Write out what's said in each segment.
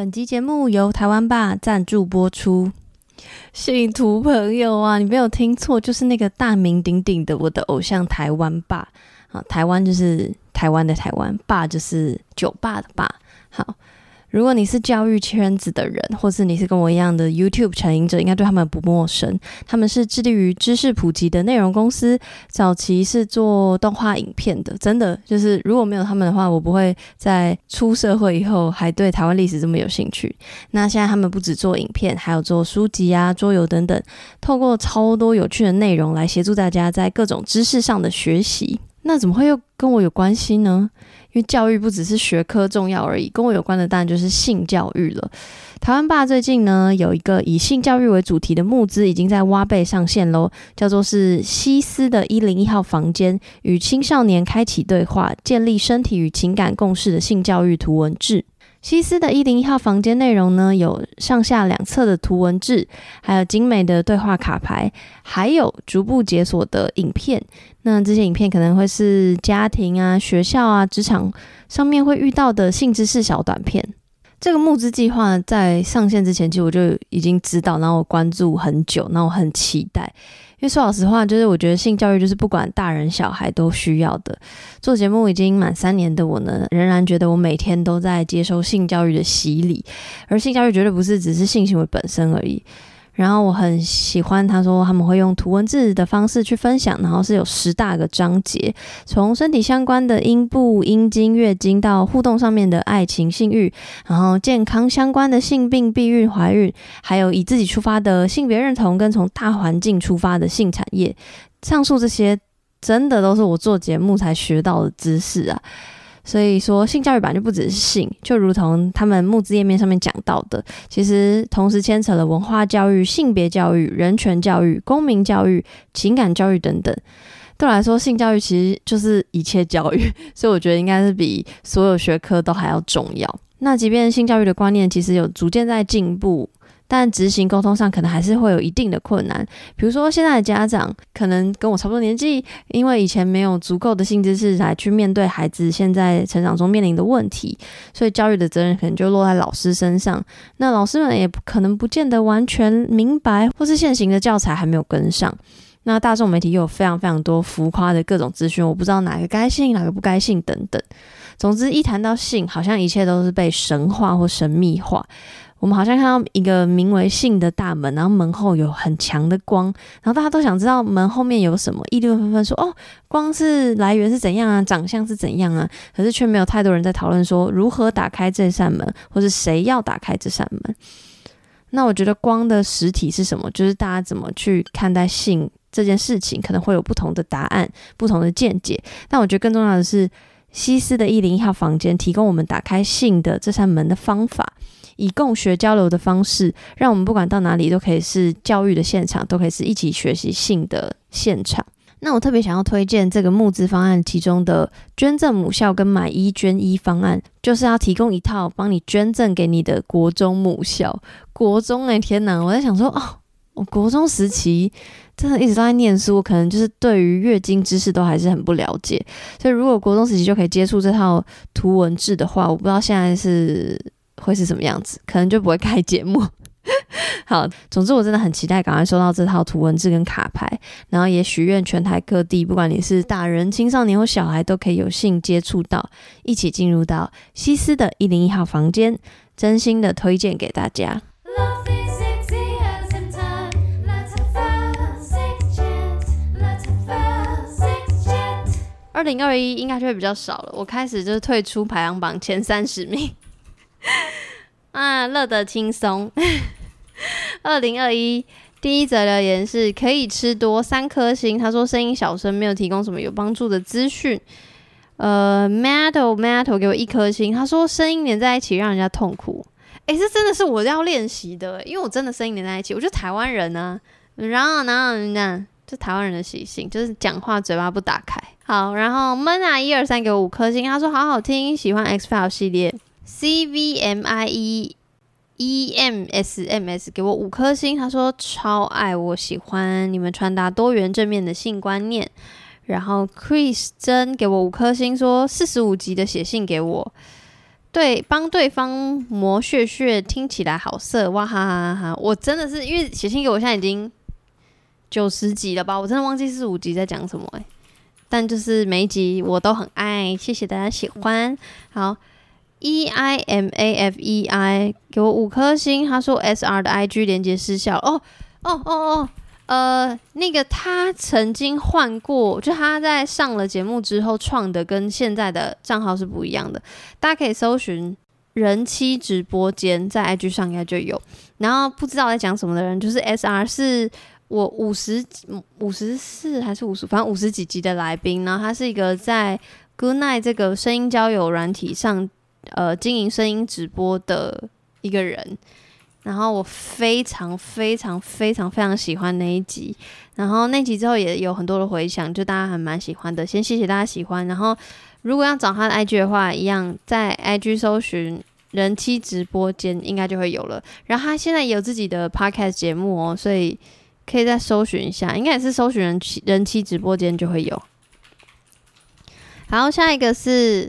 本集节目由台湾霸赞助播出。信徒朋友啊，你没有听错，就是那个大名鼎鼎的我的偶像台湾霸啊，台湾就是台湾的台湾，霸就是酒吧的霸。好。如果你是教育圈子的人，或是你是跟我一样的 YouTube 成瘾者，应该对他们不陌生。他们是致力于知识普及的内容公司，早期是做动画影片的。真的，就是如果没有他们的话，我不会在出社会以后还对台湾历史这么有兴趣。那现在他们不只做影片，还有做书籍啊、桌游等等，透过超多有趣的内容来协助大家在各种知识上的学习。那怎么会又跟我有关系呢？因为教育不只是学科重要而已，跟我有关的当然就是性教育了。台湾爸最近呢有一个以性教育为主题的募资，已经在挖贝上线喽，叫做是西斯的一零一号房间，与青少年开启对话，建立身体与情感共事的性教育图文志。西斯的一零一号房间内容呢，有上下两侧的图文志，还有精美的对话卡牌，还有逐步解锁的影片。那这些影片可能会是家庭啊、学校啊、职场上面会遇到的性知识小短片。这个募资计划在上线之前，其实我就已经知道，然后我关注很久，然后我很期待。因为说老实话，就是我觉得性教育就是不管大人小孩都需要的。做节目已经满三年的我呢，仍然觉得我每天都在接受性教育的洗礼，而性教育绝对不是只是性行为本身而已。然后我很喜欢他说他们会用图文字的方式去分享，然后是有十大个章节，从身体相关的阴部、阴茎、月经到互动上面的爱情、性欲，然后健康相关的性病、避孕、怀孕，还有以自己出发的性别认同跟从大环境出发的性产业，上述这些真的都是我做节目才学到的知识啊。所以说，性教育本来就不只是性，就如同他们募资页面上面讲到的，其实同时牵扯了文化教育、性别教育、人权教育、公民教育、情感教育等等。对我来说，性教育其实就是一切教育，所以我觉得应该是比所有学科都还要重要。那即便性教育的观念其实有逐渐在进步。但执行沟通上可能还是会有一定的困难，比如说现在的家长可能跟我差不多年纪，因为以前没有足够的性知识来去面对孩子现在成长中面临的问题，所以教育的责任可能就落在老师身上。那老师们也可能不见得完全明白，或是现行的教材还没有跟上。那大众媒体又有非常非常多浮夸的各种资讯，我不知道哪个该信，哪个不该信等等。总之，一谈到性，好像一切都是被神化或神秘化。我们好像看到一个名为性的大门，然后门后有很强的光，然后大家都想知道门后面有什么，议论纷纷说：“哦，光是来源是怎样啊？长相是怎样啊？” 可是却没有太多人在讨论说如何打开这扇门，或是谁要打开这扇门。那我觉得光的实体是什么？就是大家怎么去看待性这件事情，可能会有不同的答案、不同的见解。但我觉得更重要的是，西斯的一零一号房间提供我们打开性的这扇门的方法。以共学交流的方式，让我们不管到哪里都可以是教育的现场，都可以是一起学习性的现场。那我特别想要推荐这个募资方案，其中的捐赠母校跟买一捐一方案，就是要提供一套帮你捐赠给你的国中母校。国中哎，天哪！我在想说，哦，我国中时期真的一直都在念书，可能就是对于月经知识都还是很不了解。所以如果国中时期就可以接触这套图文志的话，我不知道现在是。会是什么样子？可能就不会开节目。好，总之我真的很期待赶快收到这套图文字跟卡牌，然后也许愿全台各地，不管你是大人、青少年或小孩，都可以有幸接触到，一起进入到西斯的一零一号房间，真心的推荐给大家。二零二一应该就会比较少了，我开始就是退出排行榜前三十名。啊，乐得轻松。二零二一第一则留言是可以吃多三颗星，他说声音小声，没有提供什么有帮助的资讯。呃，Metal Metal 给我一颗星，他说声音连在一起让人家痛苦。诶、这真的是我要练习的，因为我真的声音连在一起。我觉得台湾人、啊，然后然后人家就台湾人的习性就是讲话嘴巴不打开。好，然后 Mona 一二三给我五颗星，他说好好听，喜欢 X File 系列。C V M I E E M S M S 给我五颗星，他说超爱，我喜欢你们传达多元正面的性观念。然后 Chris 真给我五颗星，说四十五集的写信给我。对，帮对方磨穴穴，听起来好色，哇哈哈哈哈！我真的是因为写信给我，现在已经九十集了吧？我真的忘记四五集在讲什么哎。但就是每一集我都很爱，谢谢大家喜欢。好，E I M A F E I 给我五颗星，他说 S R 的 I G 连接失效。哦哦哦哦，呃，那个他曾经换过，就他在上了节目之后创的，跟现在的账号是不一样的。大家可以搜寻人妻直播间，在 I G 上应该就有。然后不知道在讲什么的人，就是 S R 是。我五十五十四还是五十，反正五十几集的来宾，然后他是一个在 Good Night 这个声音交友软体上，呃，经营声音直播的一个人。然后我非常非常非常非常喜欢那一集，然后那集之后也有很多的回响，就大家还蛮喜欢的。先谢谢大家喜欢。然后如果要找他的 IG 的话，一样在 IG 搜寻人妻直播间，应该就会有了。然后他现在也有自己的 Podcast 节目哦，所以。可以再搜寻一下，应该也是搜寻人妻人妻直播间就会有。然后下一个是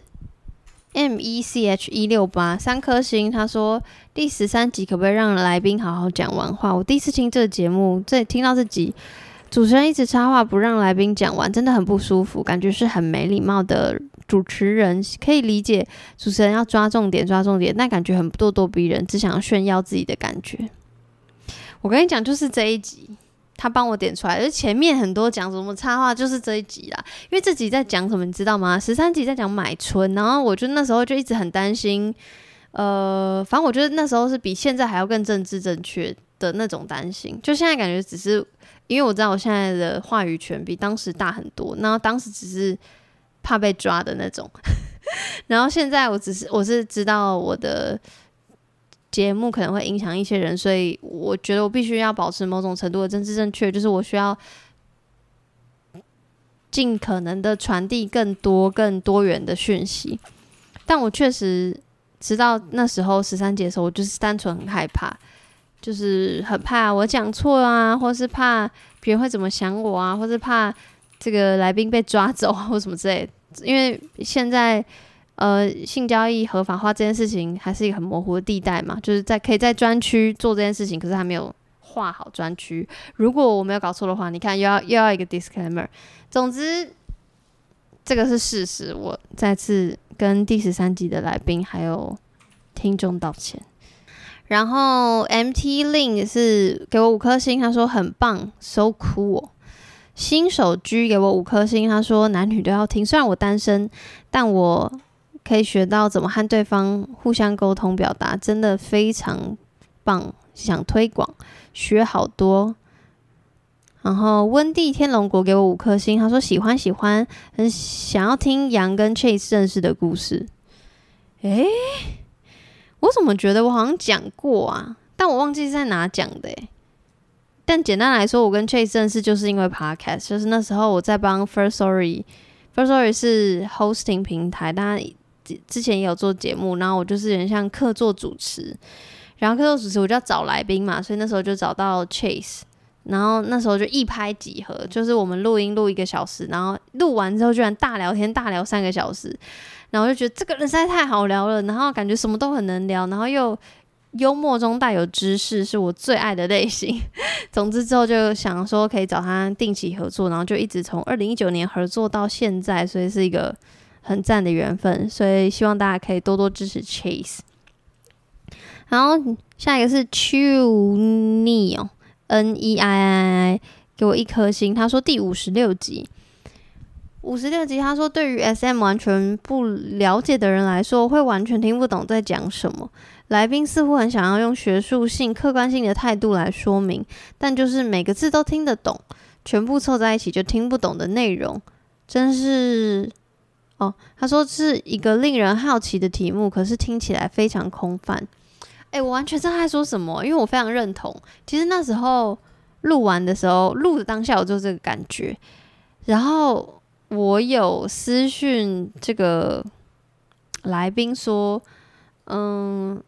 M E C H 一六八三颗星，他说第十三集可不可以让来宾好好讲完话？我第一次听这个节目，这听到这集主持人一直插话不让来宾讲完，真的很不舒服，感觉是很没礼貌的主持人。可以理解主持人要抓重点抓重点，但感觉很咄咄逼人，只想要炫耀自己的感觉。我跟你讲，就是这一集。他帮我点出来，而前面很多讲什么插画，就是这一集啦。因为这集在讲什么，你知道吗？十三集在讲买春，然后我就那时候就一直很担心，呃，反正我觉得那时候是比现在还要更政治正确的那种担心。就现在感觉只是因为我知道我现在的话语权比当时大很多，然后当时只是怕被抓的那种，然后现在我只是我是知道我的。节目可能会影响一些人，所以我觉得我必须要保持某种程度的政治正确，就是我需要尽可能的传递更多、更多元的讯息。但我确实知道那时候十三节的时候，我就是单纯很害怕，就是很怕我讲错啊，或是怕别人会怎么想我啊，或是怕这个来宾被抓走啊或什么之类的。因为现在。呃，性交易合法化这件事情还是一个很模糊的地带嘛，就是在可以在专区做这件事情，可是还没有划好专区。如果我没有搞错的话，你看又要又要一个 disclaimer。总之，这个是事实。我再次跟第十三集的来宾还有听众道歉。然后 MT Link 是给我五颗星，他说很棒，so cool。新手居给我五颗星，他说男女都要听。虽然我单身，但我。可以学到怎么和对方互相沟通表达，真的非常棒，想推广，学好多。然后温蒂天龙国给我五颗星，他说喜欢喜欢，很想要听杨跟 Chase 认识的故事。诶，我怎么觉得我好像讲过啊？但我忘记在哪讲的诶。但简单来说，我跟 Chase 认识就是因为 Podcast，就是那时候我在帮 Firstory，Firstory Firstory 是 hosting 平台，大家。之前也有做节目，然后我就是有点像客座主持，然后客座主持我就要找来宾嘛，所以那时候就找到 Chase，然后那时候就一拍即合，就是我们录音录一个小时，然后录完之后居然大聊天大聊三个小时，然后就觉得这个人实在太好聊了，然后感觉什么都很能聊，然后又幽默中带有知识，是我最爱的类型。总之之后就想说可以找他定期合作，然后就一直从二零一九年合作到现在，所以是一个。很赞的缘分，所以希望大家可以多多支持 Chase。然后下一个是 Chu Neil，N E I I I，给我一颗星。他说第五十六集，五十六集，他说对于 SM 完全不了解的人来说，会完全听不懂在讲什么。来宾似乎很想要用学术性、客观性的态度来说明，但就是每个字都听得懂，全部凑在一起就听不懂的内容，真是。哦，他说是一个令人好奇的题目，可是听起来非常空泛。诶，我完全知道他在说什么，因为我非常认同。其实那时候录完的时候，录的当下我就这个感觉。然后我有私讯这个来宾说，嗯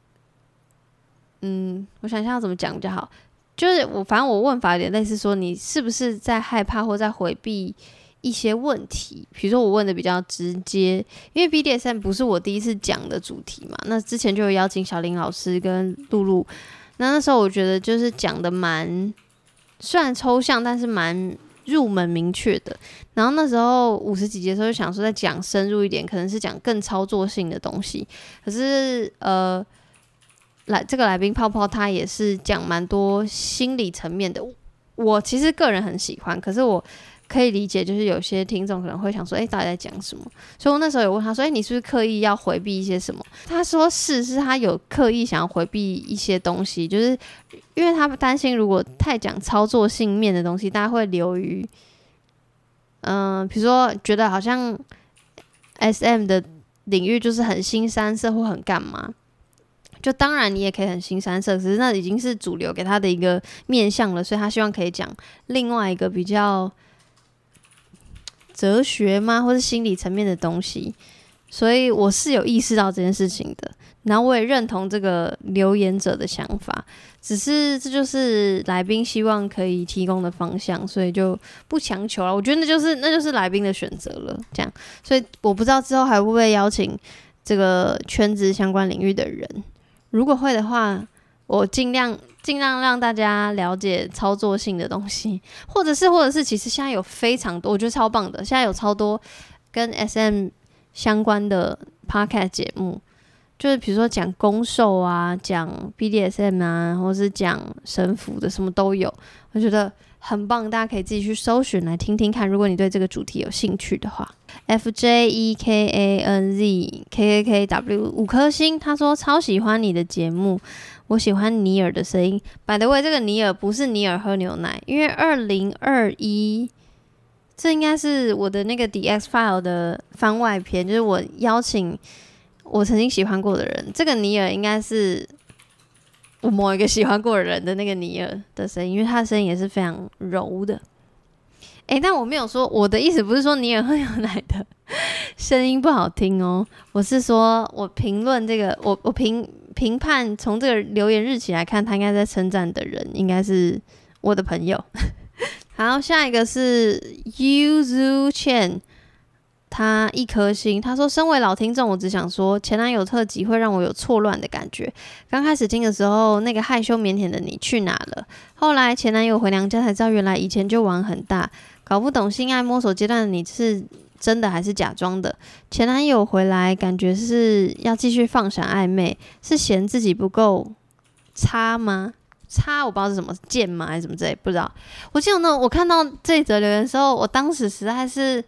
嗯，我想一下怎么讲比较好。就是我反正我问法有点类似说，你是不是在害怕或在回避？一些问题，比如说我问的比较直接，因为 BDSM 不是我第一次讲的主题嘛，那之前就有邀请小林老师跟露露，那那时候我觉得就是讲的蛮，虽然抽象，但是蛮入门明确的。然后那时候五十几集的时候就想说再讲深入一点，可能是讲更操作性的东西。可是呃，来这个来宾泡泡他也是讲蛮多心理层面的，我其实个人很喜欢，可是我。可以理解，就是有些听众可能会想说，诶、到底在讲什么？所以我那时候有问他说，诶、你是不是刻意要回避一些什么？他说是，是他有刻意想要回避一些东西，就是因为他担心如果太讲操作性面的东西，大家会流于，嗯、比如说觉得好像 SM 的领域就是很新三色或很干嘛，就当然你也可以很新三色，只是那已经是主流给他的一个面向了，所以他希望可以讲另外一个比较。哲学吗？或是心理层面的东西，所以我是有意识到这件事情的。然后我也认同这个留言者的想法，只是这就是来宾希望可以提供的方向，所以就不强求了。我觉得那就是那就是来宾的选择了。这样，所以我不知道之后还会不会邀请这个圈子相关领域的人。如果会的话，我尽量。尽量让大家了解操作性的东西，或者是，或者是，其实现在有非常多，我觉得超棒的。现在有超多跟 SM 相关的 Podcast 节目，就是比如说讲攻受啊，讲 BDSM 啊，或是讲神符的，什么都有。我觉得很棒，大家可以自己去搜寻来听听看。如果你对这个主题有兴趣的话，F J E K A N Z K K K W 五颗星，他说超喜欢你的节目。我喜欢尼尔的声音。By the way，这个尼尔不是尼尔喝牛奶，因为二零二一，这应该是我的那个 D X File 的番外篇，就是我邀请我曾经喜欢过的人。这个尼尔应该是我某一个喜欢过人的那个尼尔的声音，因为他的声音也是非常柔的。诶，但我没有说我的意思，不是说尼尔喝牛奶的声音不好听哦，我是说我评论这个，我我评。评判从这个留言日期来看，他应该在称赞的人应该是我的朋友。好，下一个是 Yuzu Chen，他一颗星。他说：“身为老听众，我只想说，前男友特辑会让我有错乱的感觉。刚开始听的时候，那个害羞腼腆的你去哪了？后来前男友回娘家才知道，原来以前就玩很大，搞不懂性爱摸索阶段的你是。”真的还是假装的？前男友回来，感觉是要继续放闪暧昧，是嫌自己不够差吗？差我不知道是什么贱吗，还是什么之类，不知道。我记得呢，我看到这则留言的时候，我当时实在是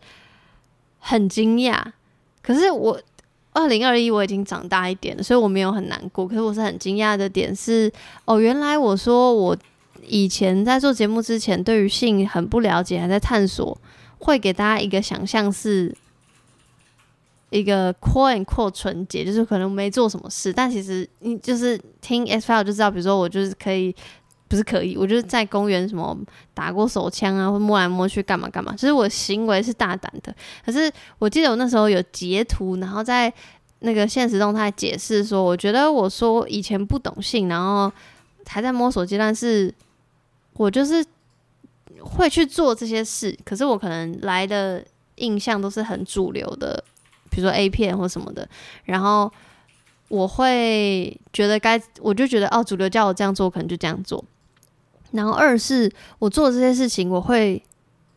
很惊讶。可是我二零二一我已经长大一点了，所以我没有很难过。可是我是很惊讶的点是，哦，原来我说我以前在做节目之前，对于性很不了解，还在探索。会给大家一个想象，是一个 quote unquote 纯洁，就是可能没做什么事，但其实你就是听 X File 就知道，比如说我就是可以，不是可以，我就是在公园什么打过手枪啊，或摸来摸去干嘛干嘛，就是我行为是大胆的。可是我记得我那时候有截图，然后在那个限时动态解释说，我觉得我说以前不懂性，然后还在摸索阶段，是我就是。会去做这些事，可是我可能来的印象都是很主流的，比如说 A 片或什么的，然后我会觉得该，我就觉得哦，主流叫我这样做，可能就这样做。然后二是我做这些事情，我会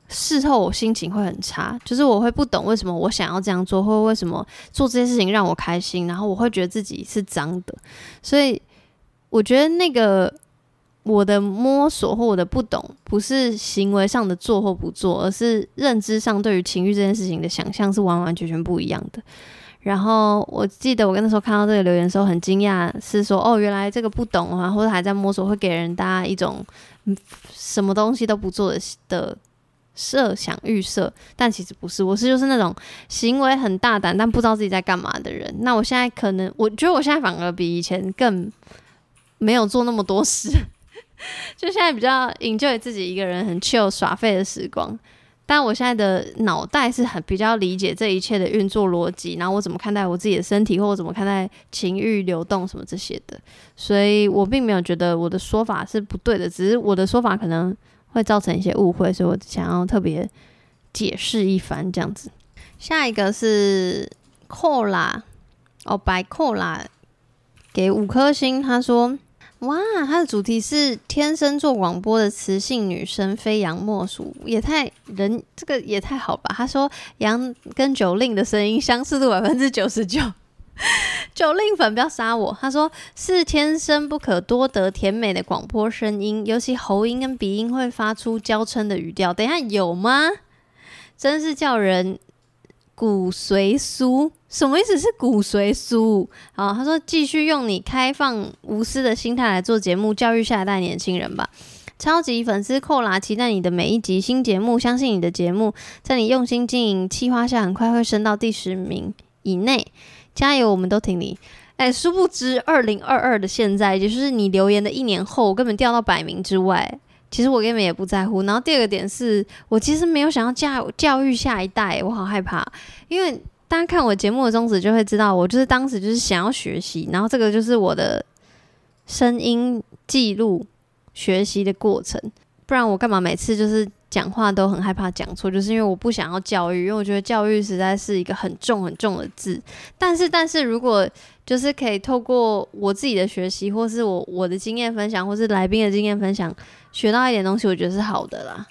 事后我心情会很差，就是我会不懂为什么我想要这样做，或为什么做这些事情让我开心，然后我会觉得自己是脏的，所以我觉得那个。我的摸索或我的不懂，不是行为上的做或不做，而是认知上对于情欲这件事情的想象是完完全全不一样的。然后我记得我跟那时候看到这个留言的时候很惊讶，是说哦，原来这个不懂啊，或者还在摸索，会给人大家一种什么东西都不做的的设想预设，但其实不是，我是就是那种行为很大胆但不知道自己在干嘛的人。那我现在可能，我觉得我现在反而比以前更没有做那么多事。就现在比较 enjoy 自己一个人很 chill 耍废的时光，但我现在的脑袋是很比较理解这一切的运作逻辑，然后我怎么看待我自己的身体，或我怎么看待情欲流动什么这些的，所以我并没有觉得我的说法是不对的，只是我的说法可能会造成一些误会，所以我想要特别解释一番这样子。下一个是 Cola 哦，白 Cola 给五颗星，他说。哇，它的主题是天生做广播的磁性女生，非杨莫属，也太人这个也太好吧？他说杨跟九令的声音相似度百分之九十九，九令粉不要杀我。他说是天生不可多得甜美的广播声音，尤其喉音跟鼻音会发出娇嗔的语调。等一下有吗？真是叫人。骨髓酥什么意思？是骨髓酥？啊，他说继续用你开放无私的心态来做节目，教育下一代年轻人吧。超级粉丝扣啦，期待你的每一集新节目，相信你的节目在你用心经营企划下，很快会升到第十名以内。加油，我们都挺你。哎，殊不知二零二二的现在，也就是你留言的一年后，根本掉到百名之外。其实我根本也不在乎。然后第二个点是我其实没有想要教教育下一代，我好害怕。因为大家看我节目的宗旨就会知道，我就是当时就是想要学习，然后这个就是我的声音记录学习的过程。不然我干嘛每次就是讲话都很害怕讲错？就是因为我不想要教育，因为我觉得教育实在是一个很重很重的字。但是，但是如果就是可以透过我自己的学习，或是我我的经验分享，或是来宾的经验分享。学到一点东西，我觉得是好的啦。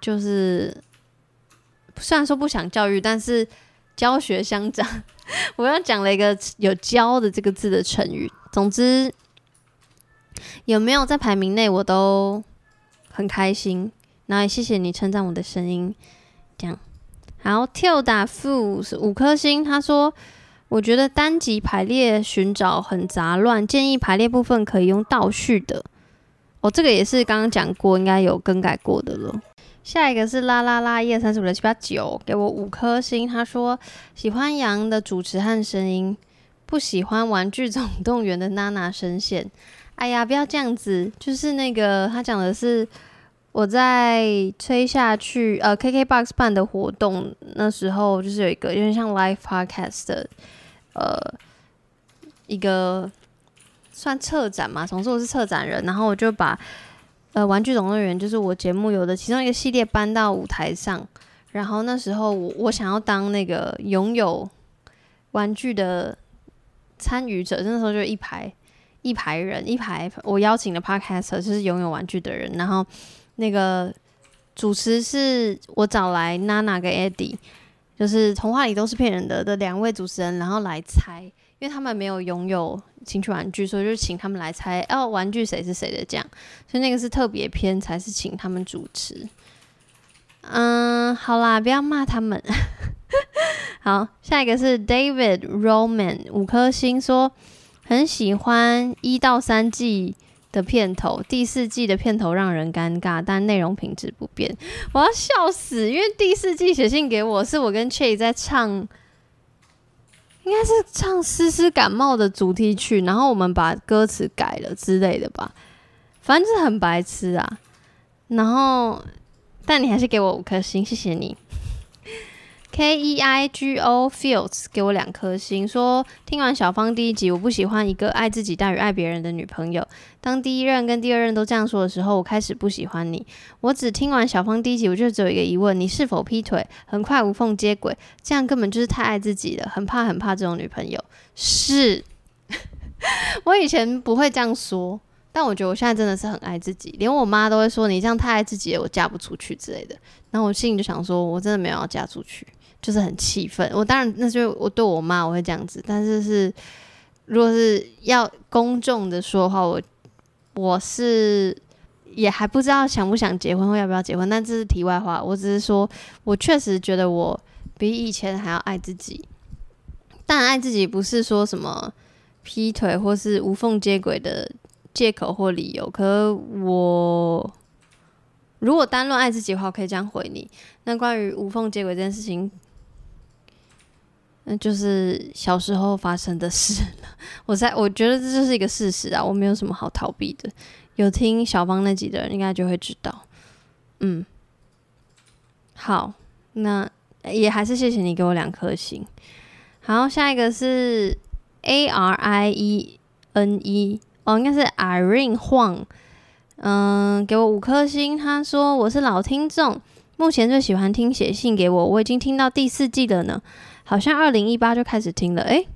就是虽然说不想教育，但是教学相长。我要讲了一个有“教”的这个字的成语。总之，有没有在排名内，我都很开心。然后也谢谢你称赞我的声音。这样，好，Tilda Fu 是五颗星。他说：“我觉得单集排列寻找很杂乱，建议排列部分可以用倒序的。”哦，这个也是刚刚讲过，应该有更改过的了。下一个是啦啦啦，一二三四五六七八九，给我五颗星。他说喜欢杨的主持和声音，不喜欢《玩具总动员》的娜娜声线。哎呀，不要这样子，就是那个他讲的是我在吹下去，呃，KKBOX 办的活动那时候，就是有一个有点像 live podcast 的，呃，一个。算策展嘛，总之我是策展人，然后我就把呃《玩具总动员》就是我节目有的其中一个系列搬到舞台上，然后那时候我我想要当那个拥有玩具的参与者，那时候就一排一排人，一排我邀请的 Podcaster 就是拥有玩具的人，然后那个主持是我找来娜娜跟 Eddie，就是童话里都是骗人的的两位主持人，然后来猜，因为他们没有拥有。情趣玩具，所以就请他们来猜哦，玩具谁是谁的这样，所以那个是特别篇，才是请他们主持。嗯，好啦，不要骂他们。好，下一个是 David Roman 五颗星，说很喜欢一到三季的片头，第四季的片头让人尴尬，但内容品质不变。我要笑死，因为第四季写信给我是我跟 Che 在唱。应该是唱《丝丝感冒》的主题曲，然后我们把歌词改了之类的吧，反正就是很白痴啊。然后，但你还是给我五颗星，谢谢你。K E I G O Fields 给我两颗星，说听完小芳第一集，我不喜欢一个爱自己大于爱别人的女朋友。当第一任跟第二任都这样说的时候，我开始不喜欢你。我只听完小芳第一集，我就只有一个疑问：你是否劈腿？很快无缝接轨，这样根本就是太爱自己了，很怕很怕这种女朋友。是，我以前不会这样说，但我觉得我现在真的是很爱自己，连我妈都会说你这样太爱自己了，我嫁不出去之类的。然后我心里就想说，我真的没有要嫁出去。就是很气愤，我当然那就我对我妈我会这样子，但是是如果是要公众的说的话，我我是也还不知道想不想结婚或要不要结婚，但这是题外话。我只是说我确实觉得我比以前还要爱自己，但爱自己不是说什么劈腿或是无缝接轨的借口或理由。可我如果单论爱自己的话，我可以这样回你。那关于无缝接轨这件事情。那就是小时候发生的事了。我在我觉得这就是一个事实啊，我没有什么好逃避的。有听小芳那集的人应该就会知道。嗯，好，那也还是谢谢你给我两颗星。好，下一个是 A R I E N E，哦，应该是 Irene Huang。嗯，给我五颗星。他说我是老听众。目前最喜欢听写信给我，我已经听到第四季了呢，好像二零一八就开始听了，诶、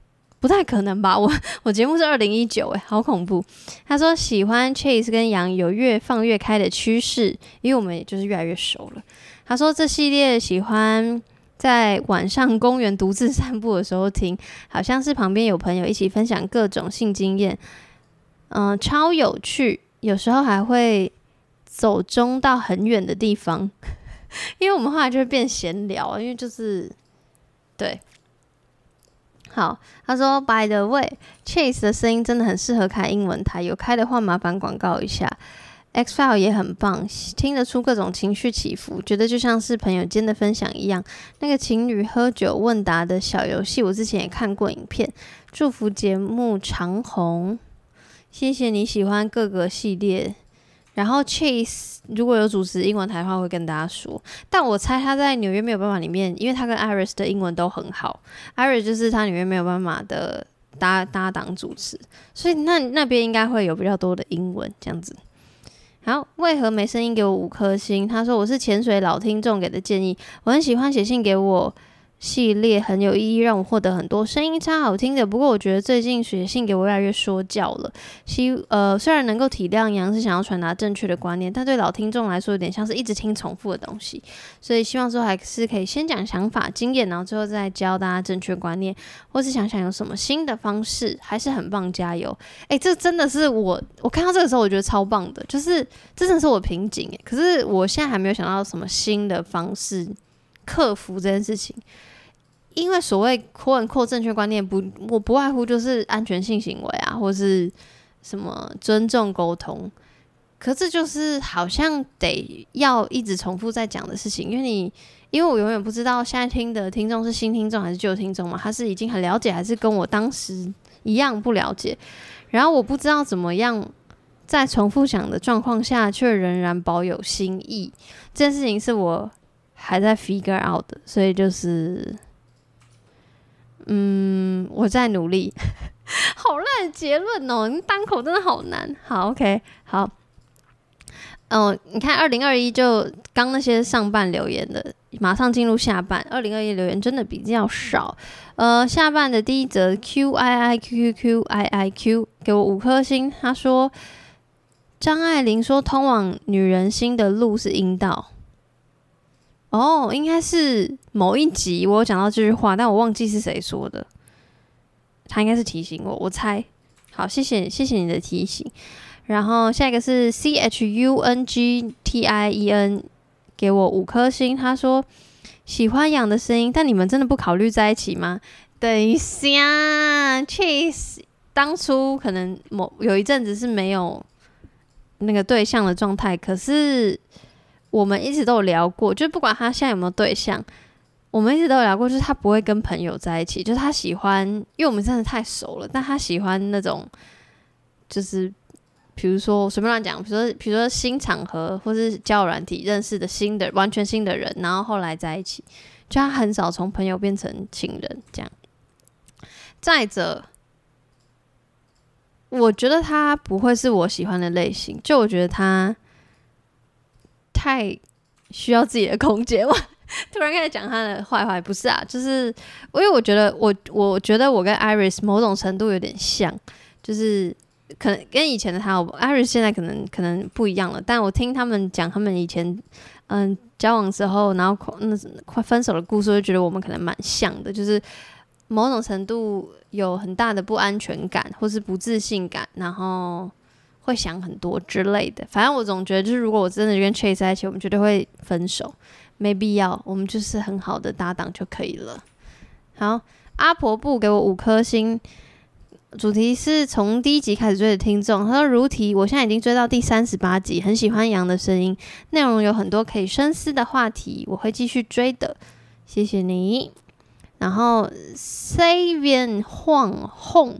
不太可能吧？我 我节目是二零一九，诶，好恐怖。他说喜欢 Chase 跟杨有越放越开的趋势，因为我们也就是越来越熟了。他说这系列喜欢在晚上公园独自散步的时候听，好像是旁边有朋友一起分享各种性经验，嗯、超有趣，有时候还会走中到很远的地方。因为我们后来就会变闲聊，因为就是对，好，他说 By the way，Chase 的声音真的很适合开英文台，有开的话麻烦广告一下。X File 也很棒，听得出各种情绪起伏，觉得就像是朋友间的分享一样。那个情侣喝酒问答的小游戏，我之前也看过影片。祝福节目长红，谢谢你喜欢各个系列。然后 Chase 如果有主持英文台的话，会跟大家说。但我猜他在纽约没有办法里面，因为他跟 Iris 的英文都很好，Iris 就是他纽约没有办法的搭搭档主持，所以那那边应该会有比较多的英文这样子。好，为何没声音给我五颗星？他说我是潜水老听众给的建议，我很喜欢写信给我。系列很有意义，让我获得很多声音超好听的。不过我觉得最近写信给我越来越说教了。希呃，虽然能够体谅杨是想要传达正确的观念，但对老听众来说有点像是一直听重复的东西。所以希望说还是可以先讲想法、经验，然后最后再教大家正确观念，或是想想有什么新的方式，还是很棒，加油！诶、这真的是我我看到这个时候我觉得超棒的，就是这真的是我瓶颈诶。可是我现在还没有想到什么新的方式克服这件事情。因为所谓扩扩正确观念，不，我不外乎就是安全性行为啊，或是什么尊重沟通。可是就是好像得要一直重复在讲的事情，因为你，因为我永远不知道现在听的听众是新听众还是旧听众嘛，他是已经很了解，还是跟我当时一样不了解。然后我不知道怎么样在重复讲的状况下，却仍然保有新意。这件事情是我还在 figure out 的，所以就是。嗯，我在努力。好烂结论哦，你单口真的好难。好，OK，好。哦，你看，二零二一就刚那些上半留言的，马上进入下半。二零二一留言真的比较少。呃，下半的第一则 Q I I Q Q Q I I Q 给我五颗星。他说张爱玲说，通往女人心的路是阴道。哦，应该是某一集我有讲到这句话，但我忘记是谁说的。他应该是提醒我，我猜。好，谢谢谢谢你的提醒。然后下一个是 C H U N G T I E N，给我五颗星。他说喜欢杨的声音，但你们真的不考虑在一起吗？等一下，Cheese，当初可能某有一阵子是没有那个对象的状态，可是。我们一直都有聊过，就是不管他现在有没有对象，我们一直都有聊过，就是他不会跟朋友在一起，就是他喜欢，因为我们真的太熟了，但他喜欢那种，就是比如说随便乱讲，比如说比如说新场合或是交友软体认识的新的完全新的人，然后后来在一起，就他很少从朋友变成情人这样。再者，我觉得他不会是我喜欢的类型，就我觉得他。太需要自己的空间吗？突然开始讲他的坏话，不是啊，就是因为我觉得我我觉得我跟 Iris 某种程度有点像，就是可能跟以前的他，Iris 现在可能可能不一样了。但我听他们讲他们以前嗯交往之后，然后那快分手的故事，就觉得我们可能蛮像的，就是某种程度有很大的不安全感或是不自信感，然后。会想很多之类的，反正我总觉得，就是如果我真的跟 Chase 在一起，我们绝对会分手，没必要，我们就是很好的搭档就可以了。好，阿婆布给我五颗星，主题是从第一集开始追的听众，他说如题，我现在已经追到第三十八集，很喜欢羊的声音，内容有很多可以深思的话题，我会继续追的，谢谢你。然后 Savian Huang Hong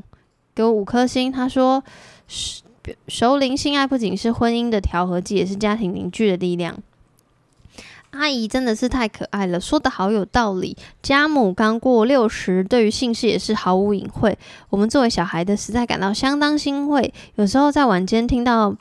给我五颗星，他说是。熟龄性爱不仅是婚姻的调和剂，也是家庭凝聚的力量。阿姨真的是太可爱了，说得好有道理。家母刚过六十，对于性事也是毫无隐晦。我们作为小孩的，实在感到相当欣慰。有时候在晚间听到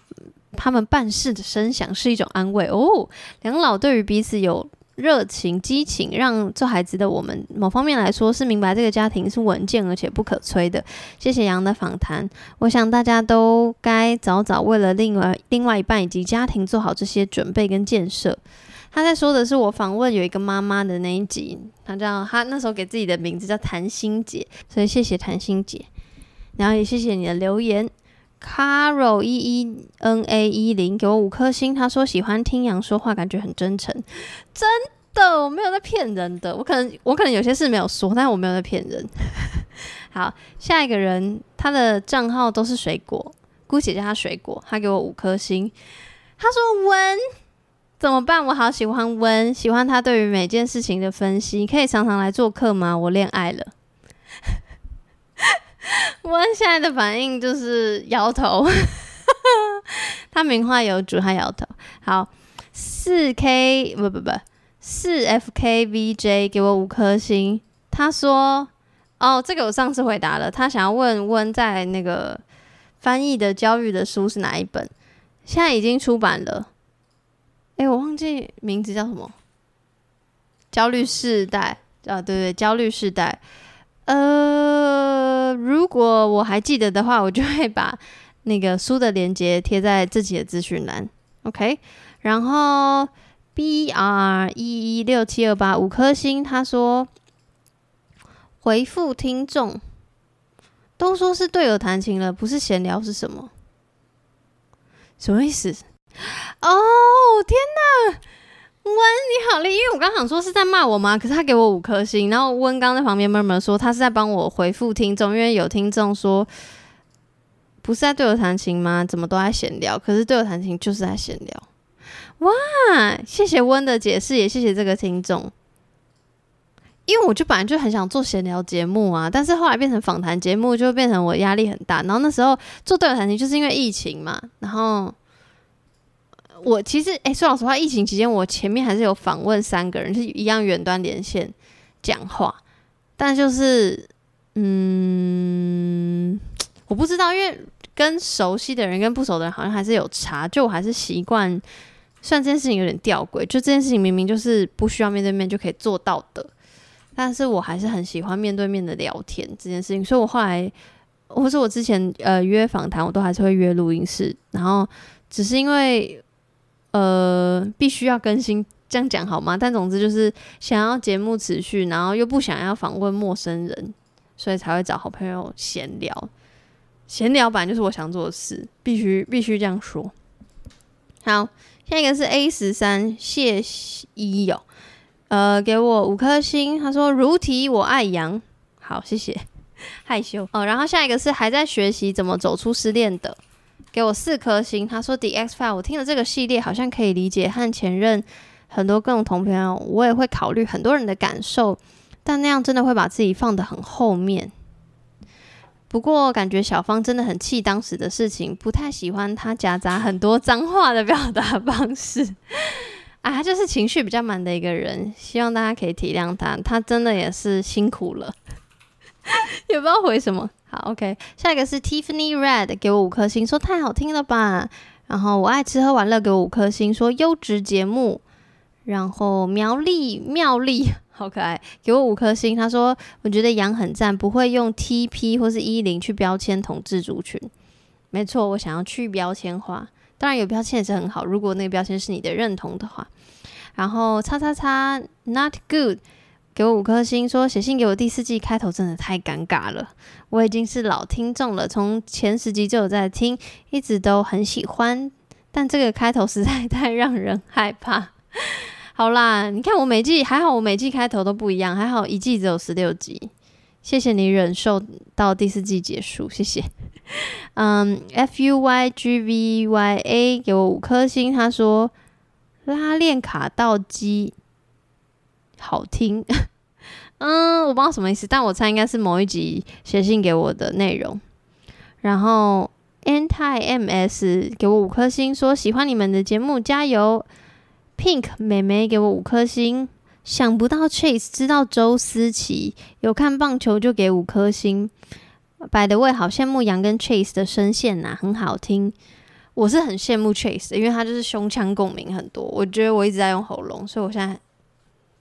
他们办事的声响是一种安慰哦。两老对于彼此有热情、激情，让做孩子的我们某方面来说是明白这个家庭是稳健而且不可摧的。谢谢杨的访谈，我想大家都该早早为了另外另外一半以及家庭做好这些准备跟建设。他在说的是我访问有一个妈妈的那一集，他叫他那时候给自己的名字叫谭心姐，所以谢谢谭心姐，然后也谢谢你的留言。Carol 一一 N A 一零给我五颗星，他说喜欢听杨说话，感觉很真诚，真的，我没有在骗人的，我可能我可能有些事没有说，但是我没有在骗人。好，下一个人，他的账号都是水果，姑且叫他水果，他给我五颗星，他说温怎么办？我好喜欢温，喜欢他对于每件事情的分析，可以常常来做客吗？我恋爱了。温现在的反应就是摇头，他名花有主，他摇头。好，四 K 不不不，四 FKVJ 给我五颗星。他说：“哦，这个我上次回答了。他想要问温在那个翻译的焦虑的书是哪一本？现在已经出版了。哎，我忘记名字叫什么？焦虑世代啊，对对，焦虑世代。呃。”如果我还记得的话，我就会把那个书的链接贴在自己的资讯栏。OK，然后 B R 一一六七二八五颗星，他说回复听众都说是队友弹琴了，不是闲聊是什么？什么意思？哦，天哪！温你好嘞，因为我刚想说是在骂我吗？可是他给我五颗星，然后温刚在旁边默默说他是在帮我回复听众，因为有听众说不是在对我弹琴吗？怎么都在闲聊？可是对我弹琴就是在闲聊。哇，谢谢温的解释，也谢谢这个听众。因为我就本来就很想做闲聊节目啊，但是后来变成访谈节目，就变成我压力很大。然后那时候做对我弹琴就是因为疫情嘛，然后。我其实，哎、说老实话，疫情期间我前面还是有访问三个人，是一样远端连线讲话，但就是，嗯，我不知道，因为跟熟悉的人跟不熟的人好像还是有差，就我还是习惯，虽然这件事情有点吊诡，就这件事情明明就是不需要面对面就可以做到的，但是我还是很喜欢面对面的聊天这件事情，所以我后来，或是我之前呃约访谈，我都还是会约录音室，然后只是因为。呃，必须要更新，这样讲好吗？但总之就是想要节目持续，然后又不想要访问陌生人，所以才会找好朋友闲聊。闲聊版就是我想做的事，必须必须这样说。好，下一个是 A 十三谢一友，呃，给我五颗星。他说：“如题，我爱羊。”好，谢谢。害羞哦。然后下一个是还在学习怎么走出失恋的。给我四颗星。他说：“The X File，我听了这个系列，好像可以理解和前任很多共同朋友。我也会考虑很多人的感受，但那样真的会把自己放得很后面。不过感觉小芳真的很气当时的事情，不太喜欢他夹杂很多脏话的表达方式。啊，他就是情绪比较满的一个人。希望大家可以体谅他，他真的也是辛苦了，也不知道回什么。”好，OK，下一个是 Tiffany Red，给我五颗星，说太好听了吧。然后我爱吃喝玩乐，给我五颗星，说优质节目。然后苗栗妙丽 好可爱，给我五颗星，他说我觉得羊很赞，不会用 TP 或是一零去标签同志族群。没错，我想要去标签化，当然有标签也是很好，如果那个标签是你的认同的话。然后叉叉叉 Not good。给我五颗星，说写信给我第四季开头真的太尴尬了。我已经是老听众了，从前十集就有在听，一直都很喜欢。但这个开头实在太让人害怕。好啦，你看我每季还好，我每季开头都不一样，还好一季只有十六集。谢谢你忍受到第四季结束，谢谢。嗯，F U Y G V Y A 给我五颗星，他说拉链卡到机。好听，嗯，我不知道什么意思，但我猜应该是某一集写信给我的内容。然后 Anti MS 给我五颗星，说喜欢你们的节目，加油。Pink 妹妹给我五颗星，想不到 Chase 知道周思琪有看棒球就给五颗星。By the way，好羡慕杨跟 Chase 的声线呐、很好听。我是很羡慕 Chase 的，因为他就是胸腔共鸣很多。我觉得我一直在用喉咙，所以我现在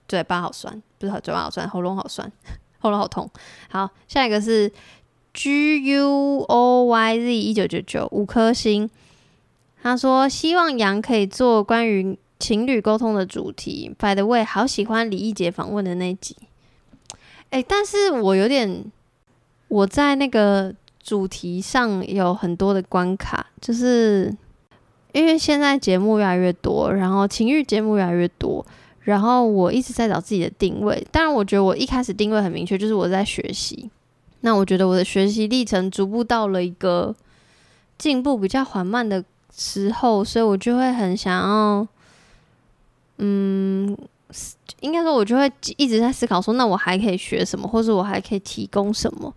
嘴巴好酸，不是嘴巴好酸，喉咙好酸，喉咙好痛。好，下一个是 G U O Y Z 一九九九五颗星。他说希望杨可以做关于情侣沟通的主题。By the way，好喜欢李易杰访问的那集。哎、但是我有点我在那个。主题上有很多的关卡，就是因为现在节目越来越多，然后情欲节目越来越多，然后我一直在找自己的定位。当然，我觉得我一开始定位很明确，就是我在学习。那我觉得我的学习历程逐步到了一个进步比较缓慢的时候，所以我就会很想要，嗯，应该说，我就会一直在思考说，那我还可以学什么，或者我还可以提供什么。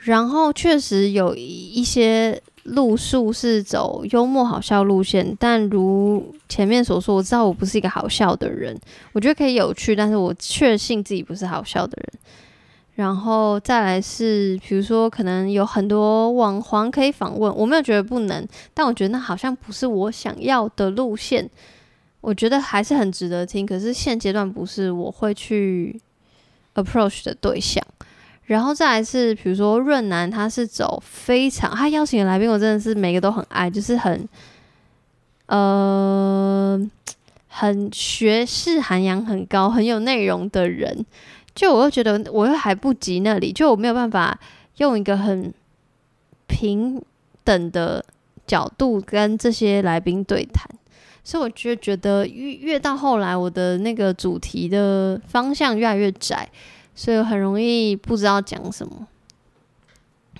然后确实有一些路数是走幽默好笑路线，但如前面所说，我知道我不是一个好笑的人。我觉得可以有趣，但是我确信自己不是好笑的人。然后再来是，比如说可能有很多网黄可以访问，我没有觉得不能，但我觉得那好像不是我想要的路线。我觉得还是很值得听，可是现阶段不是我会去 approach 的对象。然后再来是，比如说润南，他是走非常，他邀请的来宾，我真的是每个都很爱，就是很，呃，很学识涵养很高，很有内容的人。就我又觉得，我又还不及那里，就我没有办法用一个很平等的角度跟这些来宾对谈，所以我就觉得越越到后来，我的那个主题的方向越来越窄。所以很容易不知道讲什么，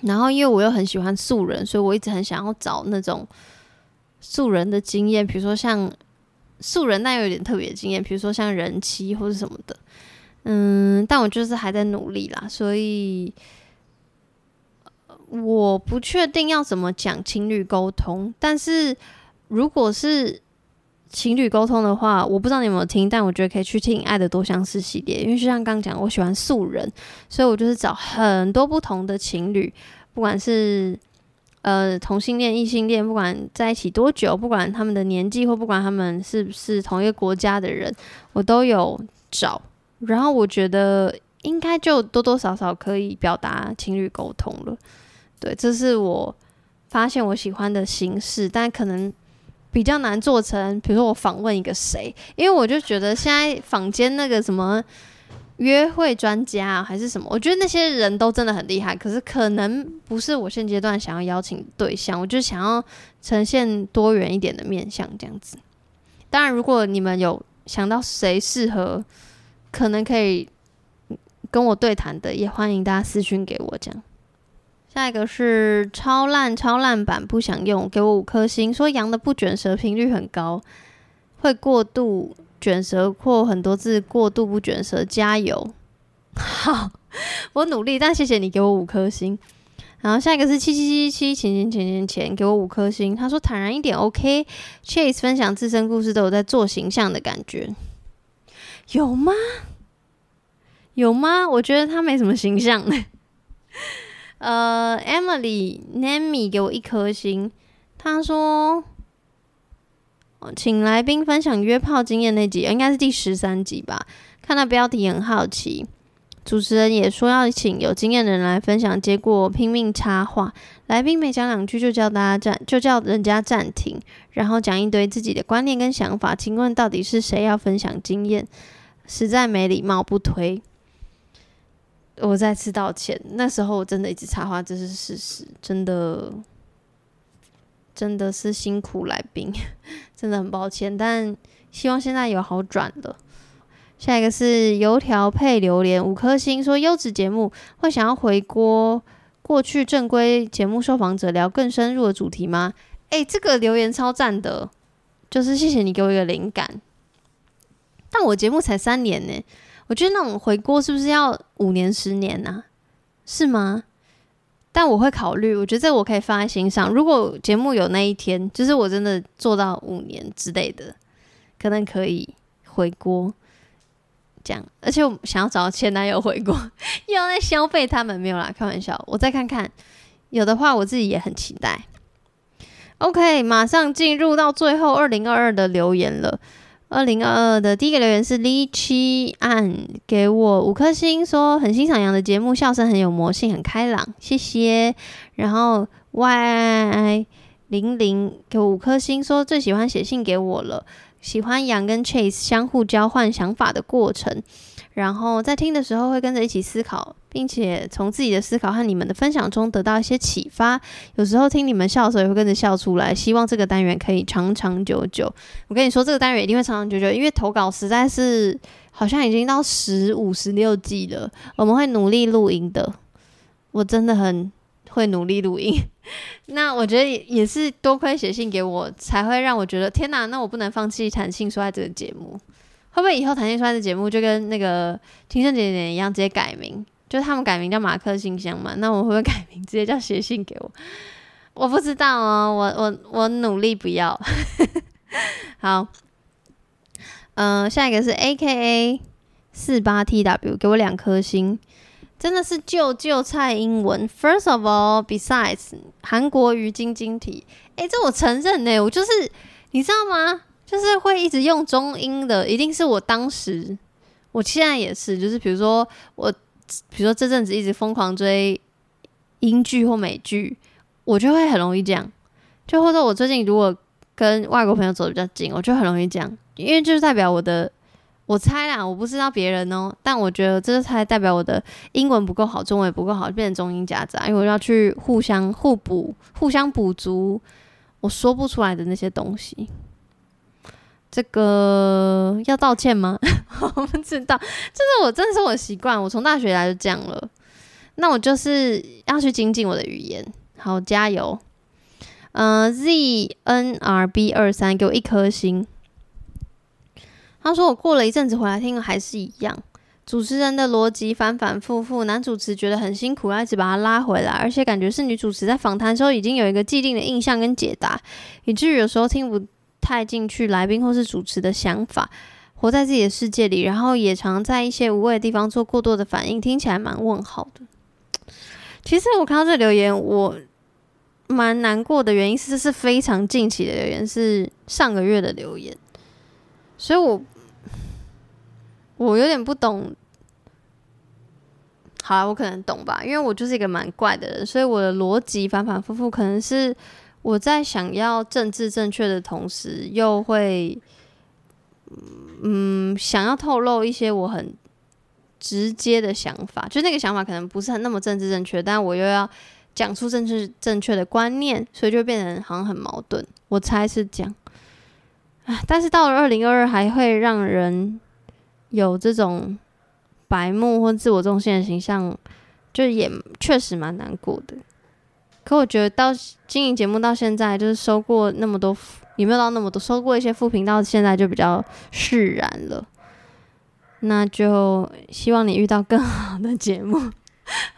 然后因为我又很喜欢素人，所以我一直很想要找那种素人的经验，比如说像素人，但又有点特别的经验，比如说像人妻或者什么的，嗯，但我就是还在努力啦，所以我不确定要怎么讲情侣沟通，但是如果是。情侣沟通的话，我不知道你有没有听，但我觉得可以去听《爱的多相似》系列，因为就像刚刚讲，我喜欢素人，所以我就是找很多不同的情侣，不管是呃同性恋、异性恋，不管在一起多久，不管他们的年纪或不管他们是不是同一个国家的人，我都有找。然后我觉得应该就多多少少可以表达情侣沟通了。对，这是我发现我喜欢的形式，但可能。比较难做成，比如说我访问一个谁，因为我就觉得现在坊间那个什么约会专家啊，还是什么，我觉得那些人都真的很厉害，可是可能不是我现阶段想要邀请对象，我就想要呈现多元一点的面向这样子。当然，如果你们有想到谁适合，可能可以跟我对谈的，也欢迎大家私讯给我这样。下一个是超烂超烂版，不想用，给我五颗星。说羊的不卷舌频率很高，会过度卷舌或很多字过度不卷舌，加油！好，我努力，但谢谢你给我五颗星。然后下一个是七七七七，钱钱钱钱钱，给我五颗星。他说坦然一点，OK。Chase 分享自身故事都有在做形象的感觉，有吗？有吗？我觉得他没什么形象。呃，Emily Nami 给我一颗星，他说，请来宾分享约炮经验那集，应该是第十三集吧。看到标题很好奇，主持人也说要请有经验的人来分享，结果拼命插话，来宾没讲两句就叫大家暂，就叫人家暂停，然后讲一堆自己的观念跟想法。请问到底是谁要分享经验？实在没礼貌，不推。我再次道歉，那时候我真的一直插话，这是事实，真的，真的是辛苦来宾，真的很抱歉，但希望现在有好转了。下一个是油条配榴莲五颗星，说优质节目会想要回锅过去正规节目受访者聊更深入的主题吗？诶、这个留言超赞的，就是谢谢你给我一个灵感，但我节目才三年呢。我觉得那种回锅是不是要五年、十年呢？是吗？但我会考虑，我觉得这我可以放在心上。如果节目有那一天，就是我真的做到五年之类的，可能可以回锅这样。而且我想要找到前男友回锅，又要再消费他们没有啦，开玩笑。我再看看，有的话我自己也很期待。OK，马上进入到最后二零二二的留言了。二零二二的第一个留言是 Li Chi An 给我五颗星，说很欣赏杨的节目，笑声很有魔性，很开朗，谢谢。然后 Y 零零给我五颗星，说最喜欢写信给我了，喜欢杨跟 Chase 相互交换想法的过程。然后在听的时候会跟着一起思考，并且从自己的思考和你们的分享中得到一些启发。有时候听你们笑的时候也会跟着笑出来。希望这个单元可以长长久久。我跟你说，这个单元一定会长长久久，因为投稿实在是好像已经到十五、十六季了。我们会努力录音的，我真的很会努力录音。那我觉得也是多亏写信给我，才会让我觉得天哪，那我不能放弃谈性说爱这个节目。会不会以后谈性说爱的节目就跟那个听声点点一样，直接改名？就他们改名叫马克信箱嘛？那我会不会改名，直接叫写信给我？我不知道哦，我我我努力不要。好，嗯、下一个是 A K A 四八 T W，给我两颗星，真的是救救蔡英文。First of all, besides 韩国瑜晶晶体，诶，这我承认呢，我就是你知道吗？就是会一直用中英的，一定是我当时，我现在也是，就是比如说我，比如说这阵子一直疯狂追英剧或美剧，我就会很容易这样。就或者我最近如果跟外国朋友走得比较近，我就很容易这样，因为就是代表我的，我猜啦，我不知道别人哦，但我觉得这才代表我的英文不够好，中文也不够好，变成中英夹杂，因为我要去互相互补、互相补足我说不出来的那些东西。这个要道歉吗？我不知道，就是我真的是我的习惯，我从大学来就这样了。那我就是要去精进我的语言，好加油。嗯、Z N R B 二三给我一颗星。他说我过了一阵子回来听还是一样，主持人的逻辑反反复复，男主持觉得很辛苦，要一直把他拉回来，而且感觉是女主持在访谈的时候已经有一个既定的印象跟解答，以至于有时候听不。太进去来宾或是主持的想法，活在自己的世界里，然后也常在一些无谓的地方做过多的反应，听起来蛮问号的。其实我看到这留言，我蛮难过的原因是，这是非常近期的留言，是上个月的留言，所以我我有点不懂。好，我可能懂吧，因为我就是一个蛮怪的人，所以我的逻辑反反复复，可能是。我在想要政治正确的同时，又会，嗯，想要透露一些我很直接的想法，就那个想法可能不是很那么政治正确，但我又要讲出政治正确的观念，所以就变成好像很矛盾。我猜是这样。唉，但是到了二零二二，还会让人有这种白目或自我中心的形象，就也确实蛮难过的。可我觉得到经营节目到现在，就是收过那么多，也没有到那么多，收过一些负评，到现在就比较释然了。那就希望你遇到更好的节目，会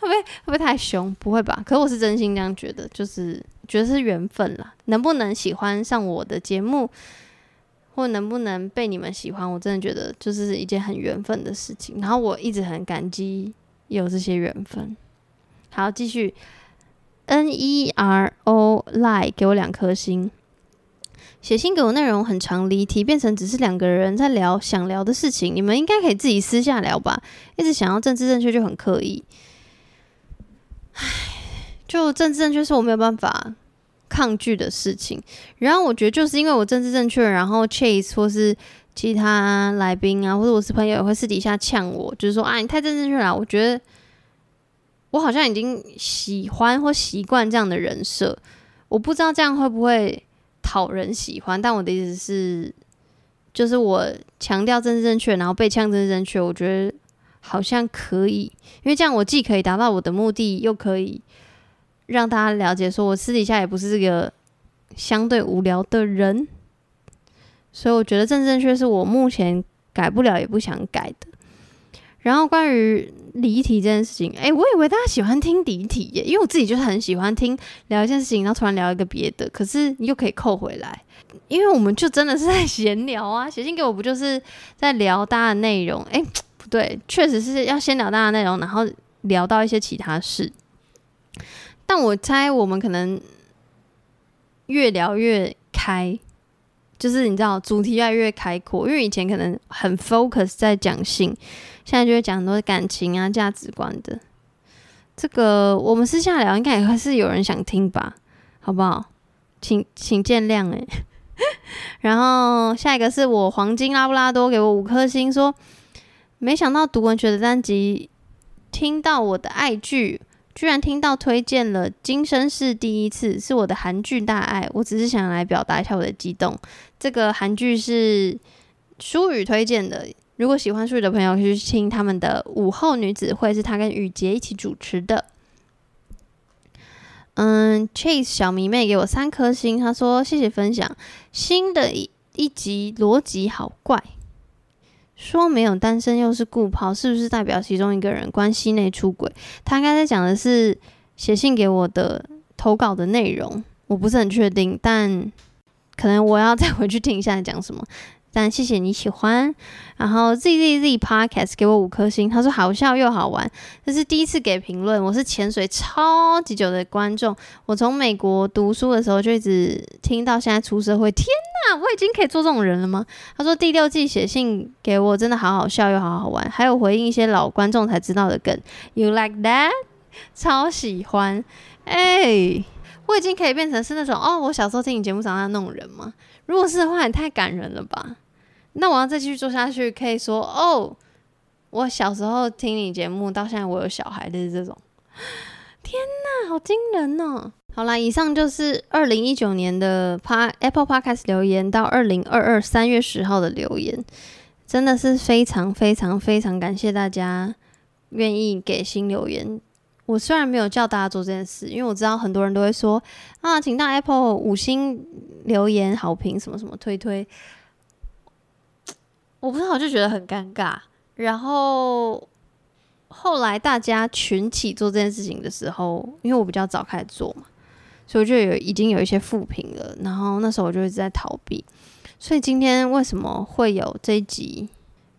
不会会不会太凶？不会吧？可我是真心这样觉得，就是觉得是缘分啦。能不能喜欢上我的节目，或能不能被你们喜欢，我真的觉得就是一件很缘分的事情。然后我一直很感激有这些缘分。好，继续。N E R O Lie 给我两颗星，写信给我内容很长，离题变成只是两个人在聊想聊的事情。你们应该可以自己私下聊吧？一直想要政治正确就很刻意。唉，就政治正确是我没有办法抗拒的事情。然后我觉得就是因为我政治正确，然后 Chase 或是其他来宾啊，或者我是朋友也会私底下呛我，就是说啊，你太政治正确了。我觉得。我好像已经喜欢或习惯这样的人设，我不知道这样会不会讨人喜欢。但我的意思是，就是我强调政治正确，然后被呛政治正确，我觉得好像可以，因为这样我既可以达到我的目的，又可以让大家了解，说我私底下也不是这个相对无聊的人。所以我觉得政治正确是我目前改不了也不想改的。然后关于离题这件事情，诶，我以为大家喜欢听离题耶，因为我自己就是很喜欢听聊一件事情，然后突然聊一个别的，可是你又可以扣回来，因为我们就真的是在闲聊啊。写信给我不就是在聊大家的内容？诶，不对，确实是要先聊大家的内容，然后聊到一些其他事。但我猜我们可能越聊越开，就是你知道主题越来越开阔，因为以前可能很 focus 在讲性，现在就会讲很多感情啊、价值观的。这个我们私下聊，应该也还是有人想听吧？好不好？请请见谅诶。然后下一个是我黄金拉布拉多给我五颗星，说没想到读文学的单集听到我的爱剧，居然听到推荐了《今生是第一次》，是我的韩剧大爱。我只是想来表达一下我的激动。这个韩剧是舒宇推荐的，如果喜欢舒宇的朋友可以去听他们的午后女子会，是他跟雨洁一起主持的。嗯，Chase 小迷妹给我三颗星，他说谢谢分享。新的一一集逻辑好怪，说没有单身又是固炮，是不是代表其中一个人关系内出轨？他刚才讲的是写信给我的投稿的内容，我不是很确定，但可能我要再回去听一下讲什么。但谢谢你喜欢，然后 Z Z Z Podcast 给我五颗星，他说好笑又好玩，这是第一次给评论，我是潜水超级久的观众，我从美国读书的时候就一直听到现在出社会，天哪，我已经可以做这种人了吗？他说第六季写信给我真的好好笑又好好玩，还有回应一些老观众才知道的梗，You like that？超喜欢，哎、我已经可以变成是那种哦，我小时候听你节目长大的那种人吗？如果是的话，也太感人了吧。那我要再继续做下去，可以说哦，我小时候听你节目，到现在我有小孩，就是这种。天哪，好惊人哦！好啦，以上就是二零一九年的 Apple Podcast 留言到二零二二三月十号的留言，真的是非常非常非常感谢大家愿意给新留言。我虽然没有叫大家做这件事，因为我知道很多人都会说啊，请到 Apple 五星留言好评什么什么推推。我不知道，我就觉得很尴尬。然后后来大家群起做这件事情的时候，因为我比较早开始做嘛，所以我就有已经有一些负评了。然后那时候我就一直在逃避。所以今天为什么会有这一集？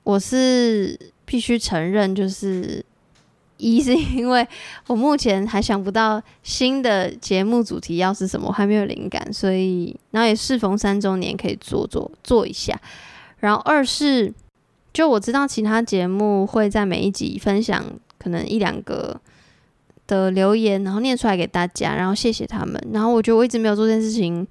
我是必须承认，就是 一是因为我目前还想不到新的节目主题要是什么，我还没有灵感，所以然后也适逢三周年，可以做做做一下。然后二是，就我知道其他节目会在每一集分享可能一两个的留言，然后念出来给大家，然后谢谢他们。然后我觉得我一直没有做这件事情，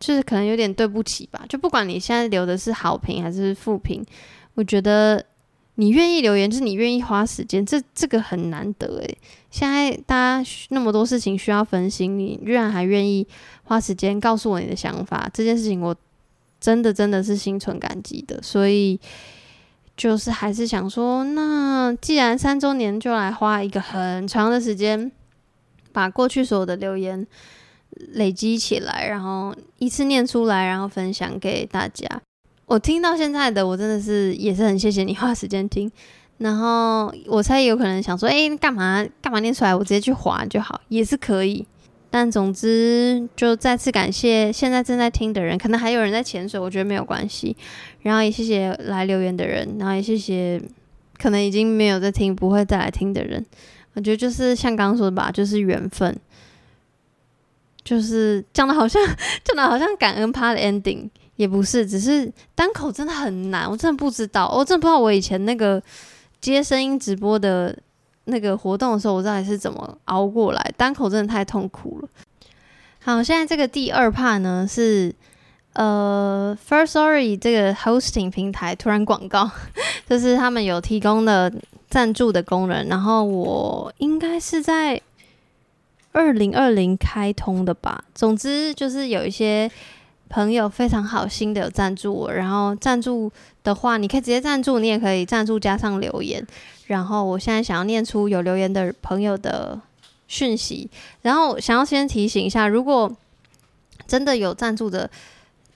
就是可能有点对不起吧。就不管你现在留的是好评还是负评，我觉得你愿意留言，就是你愿意花时间，这这个很难得诶。现在大家那么多事情需要分心，你居然还愿意花时间告诉我你的想法，这件事情我。真的真的是心存感激的，所以就是还是想说，那既然三周年，就来花一个很长的时间，把过去所有的留言累积起来，然后一次念出来，然后分享给大家。我听到现在的，我真的是也是很谢谢你花时间听。然后我猜有可能想说，诶，干嘛干嘛念出来？我直接去滑就好，也是可以。但总之，就再次感谢现在正在听的人，可能还有人在潜水，我觉得没有关系。然后也谢谢来留言的人，然后也谢谢可能已经没有在听、不会再来听的人。我觉得就是像刚刚说的吧，就是缘分，就是讲的好像讲的好像感恩趴的 ending，也不是，只是单口真的很难，我真的不知道，我真的不知道我以前那个接声音直播的。那个活动的时候，我到底是怎么熬过来？单口真的太痛苦了。好，现在这个第二 part 呢是呃，First Sorry 这个 hosting 平台突然广告，就是他们有提供的赞助的功能。然后我应该是在二零二零开通的吧。总之就是有一些朋友非常好心的有赞助我，然后赞助的话，你可以直接赞助，你也可以赞助加上留言。然后我现在想要念出有留言的朋友的讯息，然后想要先提醒一下，如果真的有赞助的，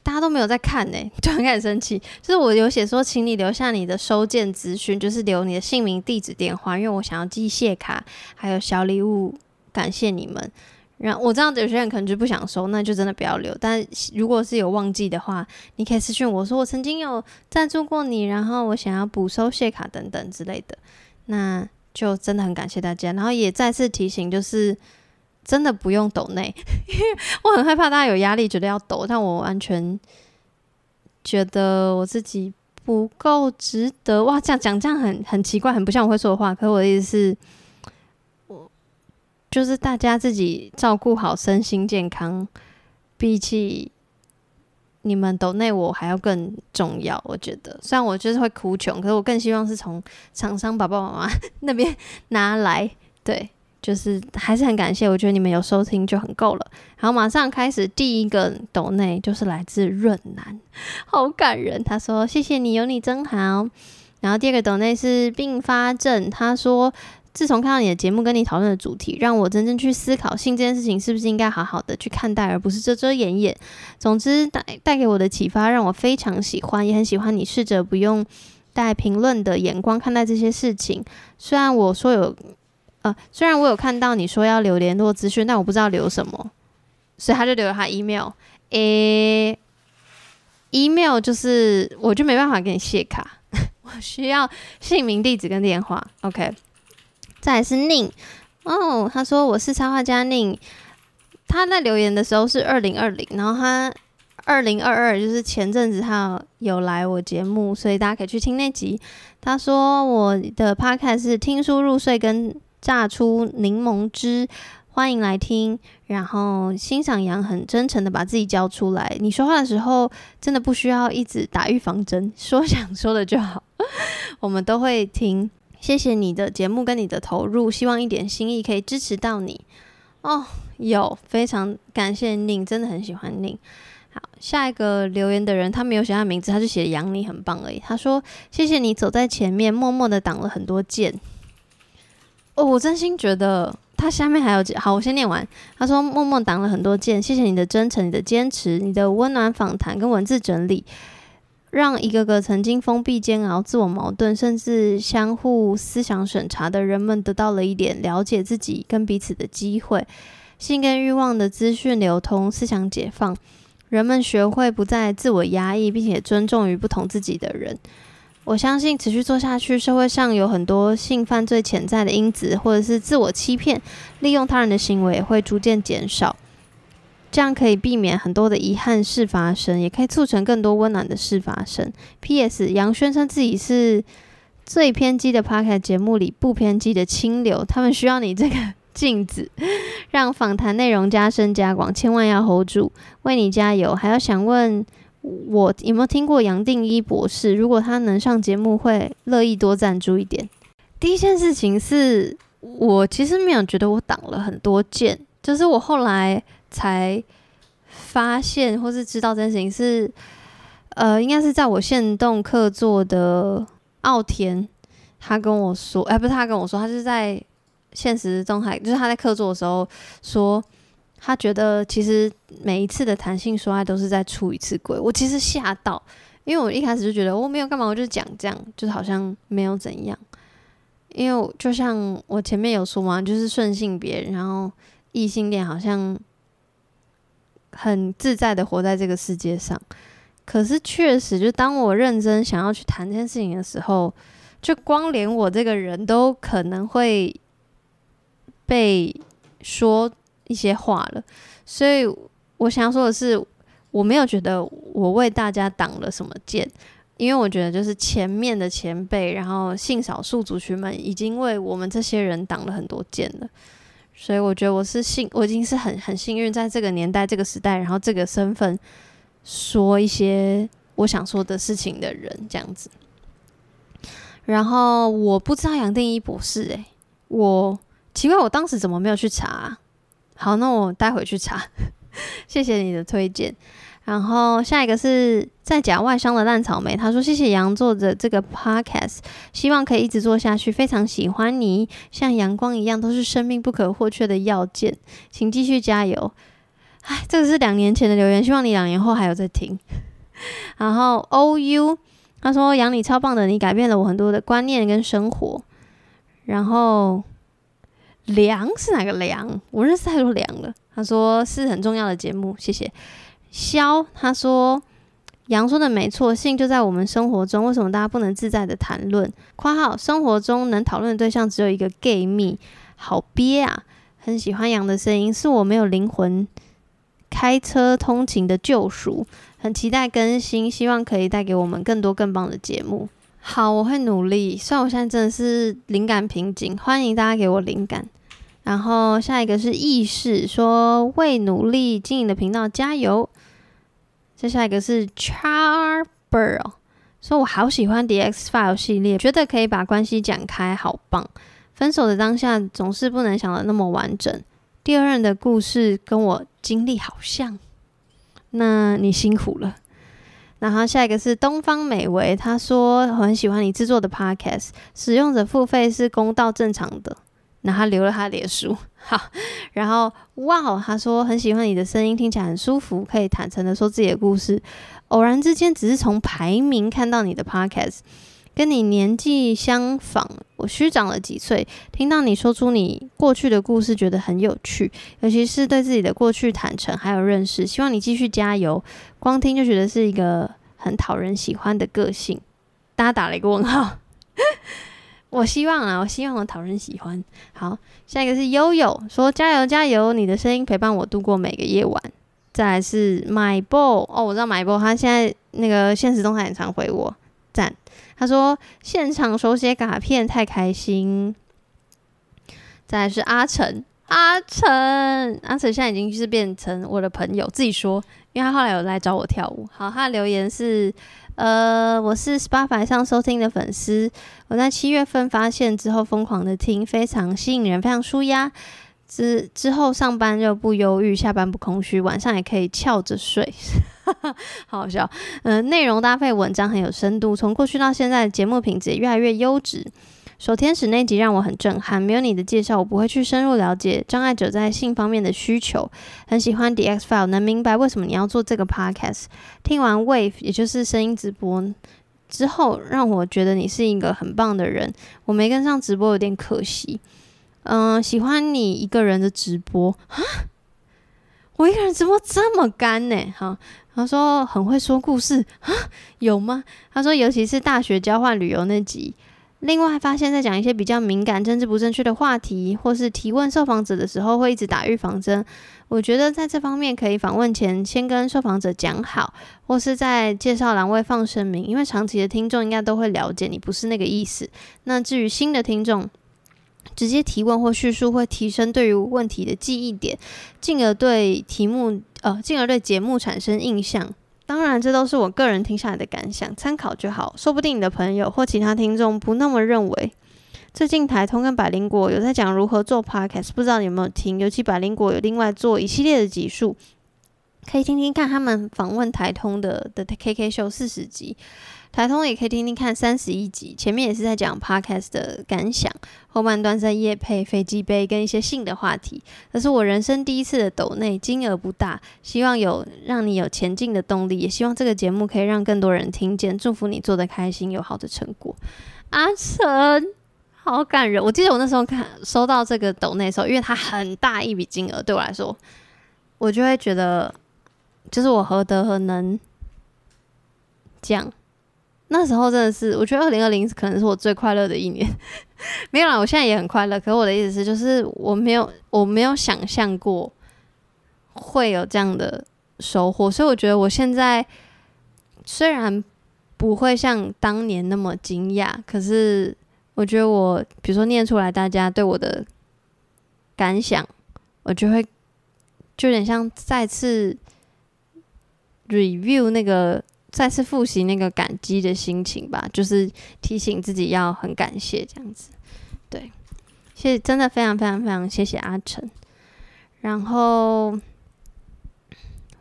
大家都没有在看呢，就很开始生气。就是我有写说，请你留下你的收件资讯，就是留你的姓名、地址、电话，因为我想要寄谢卡还有小礼物，感谢你们。然后我知道有些人可能就不想收，那就真的不要留。但如果是有忘记的话，你可以私讯我说我曾经有赞助过你，然后我想要补收谢卡等等之类的。那就真的很感谢大家。然后也再次提醒，就是真的不用抖内，因 为我很害怕大家有压力，觉得要抖，但我完全觉得我自己不够值得。哇，这样讲这样很很奇怪，很不像我会说的话。可是我的意思是，我就是大家自己照顾好身心健康，比起你们抖内我还要更重要。我觉得，虽然我就是会哭穷，可是我更希望是从厂商爸爸妈妈那边拿来，对。就是还是很感谢，我觉得你们有收听就很够了。然后马上开始第一个抖内，就是来自润南，好感人。他说：“谢谢你，有你真好。”然后第二个抖内是并发症，他说：“自从看到你的节目跟你讨论的主题，让我真正去思考性这件事情是不是应该好好的去看待，而不是遮遮掩掩。总之带带给我的启发让我非常喜欢，也很喜欢你试着不用带评论的眼光看待这些事情。虽然我说有。”呃，虽然我有看到你说要留联络资讯，但我不知道留什么，所以他就留了他 email。诶，email 就是我就没办法给你谢卡，我需要姓名、地址跟电话。OK，再来是宁哦，他说我是插画家宁，他在留言的时候是二零二零，然后他二零二二就是前阵子他有来我节目，所以大家可以去听那集。他说我的 podcast 是听书入睡跟。榨出柠檬汁，欢迎来听。然后欣赏杨很真诚的把自己交出来。你说话的时候真的不需要一直打预防针，说想说的就好，我们都会听。谢谢你的节目跟你的投入，希望一点心意可以支持到你。哦，有非常感谢宁，真的很喜欢宁。好，下一个留言的人他没有写他名字，他就写杨你很棒而已。他说谢谢你走在前面，默默的挡了很多箭。哦，我真心觉得他下面还有好，我先念完。他说：“默默挡了很多箭，谢谢你的真诚、你的坚持、你的温暖访谈跟文字整理，让一个个曾经封闭、煎熬、自我矛盾，甚至相互思想审查的人们，得到了一点了解自己跟彼此的机会。性跟欲望的资讯流通，思想解放，人们学会不再自我压抑，并且尊重于不同自己的人。”我相信持续做下去，社会上有很多性犯罪潜在的因子，或者是自我欺骗、利用他人的行为会逐渐减少，这样可以避免很多的遗憾事发生，也可以促成更多温暖的事发生。P.S. 杨宣称自己是最偏激的 Podcast 节目里不偏激的清流，他们需要你这个镜子，让访谈内容加深加广，千万要 hold 住，为你加油。还要想问。我有没有听过杨定一博士？如果他能上节目，会乐意多赞助一点。第一件事情是我其实没有觉得我挡了很多箭，就是我后来才发现或是知道这件事情是，呃，应该是在我现动客座的奥田，他跟我说，哎，不是他跟我说，他是在现实中还就是他在客座的时候说。他觉得其实每一次的谈性说爱都是在出一次轨，我其实吓到，因为我一开始就觉得我没有干嘛，我就讲这样，就是好像没有怎样。因为就像我前面有说嘛，就是顺性别，然后异性恋好像很自在的活在这个世界上。可是确实，就当我认真想要去谈这件事情的时候，就光连我这个人都可能会被说。一些话了，所以我想要说的是，我没有觉得我为大家挡了什么箭，因为我觉得就是前面的前辈，然后性少数族群们已经为我们这些人挡了很多箭了，所以我觉得我是幸，我已经是很很幸运，在这个年代、这个时代，然后这个身份说一些我想说的事情的人，这样子。然后我不知道杨定一博士、欸，诶，我奇怪，我当时怎么没有去查？好，那我待会去查，谢谢你的推荐。然后下一个是在假外商的烂草莓，他说谢谢杨做的这个 podcast，希望可以一直做下去，非常喜欢你，像阳光一样，都是生命不可或缺的要件，请继续加油。哎，这个是两年前的留言，希望你两年后还有在听。然后 OU 他说杨你超棒的，你改变了我很多的观念跟生活。然后。梁是哪个梁？我认识太多梁了。他说是很重要的节目，谢谢。肖他说杨说的没错，性就在我们生活中，为什么大家不能自在的谈论？括号生活中能讨论的对象只有一个 gay 蜜，好憋啊！很喜欢羊的声音，是我没有灵魂开车通勤的救赎。很期待更新，希望可以带给我们更多更棒的节目。好，我会努力。虽然我现在真的是灵感瓶颈，欢迎大家给我灵感。然后下一个是意识，说为努力经营的频道加油。接下来一个是 Charber，说我好喜欢 DX File 系列，觉得可以把关系讲开，好棒。分手的当下总是不能想的那么完整。第二任的故事跟我经历好像，那你辛苦了。然后下一个是东方美维，他说很喜欢你制作的 Podcast，使用者付费是公道正常的。然后他留了他的脸书，好，然后哇，他说很喜欢你的声音，听起来很舒服，可以坦诚的说自己的故事。偶然之间只是从排名看到你的 podcast，跟你年纪相仿，我虚长了几岁，听到你说出你过去的故事，觉得很有趣，尤其是对自己的过去坦诚还有认识。希望你继续加油，光听就觉得是一个很讨人喜欢的个性。大家打了一个问号。我希望啊，我希望我讨人喜欢。好，下一个是悠悠说加油加油，你的声音陪伴我度过每个夜晚。再来是 My Ball 哦，我知道 My Ball，他现在那个现实动态很常回我赞。他说现场手写卡片太开心。再来是阿成，阿成，阿成现在已经是变成我的朋友，自己说，因为他后来有来找我跳舞。好，他的留言是。呃，我是 Spotify 上收听的粉丝，我在七月份发现之后疯狂的听，非常吸引人，非常舒压。之之后上班就不忧郁，下班不空虚，晚上也可以翘着睡，好好笑。嗯、内容搭配文章很有深度，从过去到现在节目品质也越来越优质。守天使那集让我很震撼，没有你的介绍，我不会去深入了解障碍者在性方面的需求。很喜欢 D X File，能明白为什么你要做这个 Podcast。听完 Wave，也就是声音直播之后，让我觉得你是一个很棒的人。我没跟上直播，有点可惜。嗯、喜欢你一个人的直播啊？我一个人直播这么干呢？哈，他说很会说故事啊？有吗？他说尤其是大学交换旅游那集。另外，发现，在讲一些比较敏感、政治不正确的话题，或是提问受访者的时候，会一直打预防针。我觉得在这方面可以访问前先跟受访者讲好，或是在介绍栏位放声明，因为长期的听众应该都会了解你不是那个意思。那至于新的听众，直接提问或叙述会提升对于问题的记忆点，进而对题目呃，进而对节目产生印象。当然，这都是我个人听下来的感想，参考就好。说不定你的朋友或其他听众不那么认为。最近台通跟百灵果有在讲如何做 podcast，不知道你有没有听？尤其百灵果有另外做一系列的集数，可以听听看他们访问台通的的 KK 秀四十集。台通也可以听听看三十一集，前面也是在讲 podcast 的感想，后半段在夜配飞机杯跟一些性的话题。这是我人生第一次的抖内，金额不大，希望有让你有前进的动力，也希望这个节目可以让更多人听见，祝福你做得开心，有好的成果。阿成，好感人！我记得我那时候看收到这个抖内的时候，因为它很大一笔金额，对我来说，我就会觉得，就是我何德何能这样。那时候真的是，我觉得二零二零可能是我最快乐的一年。没有啦，我现在也很快乐。可我的意思是，就是我没有，我没有想象过会有这样的收获。所以我觉得我现在虽然不会像当年那么惊讶，可是我觉得我，比如说念出来，大家对我的感想，我就会就有点像再次 review 那个。再次复习那个感激的心情吧，就是提醒自己要很感谢这样子。对，谢谢，真的非常非常非常谢谢阿成。然后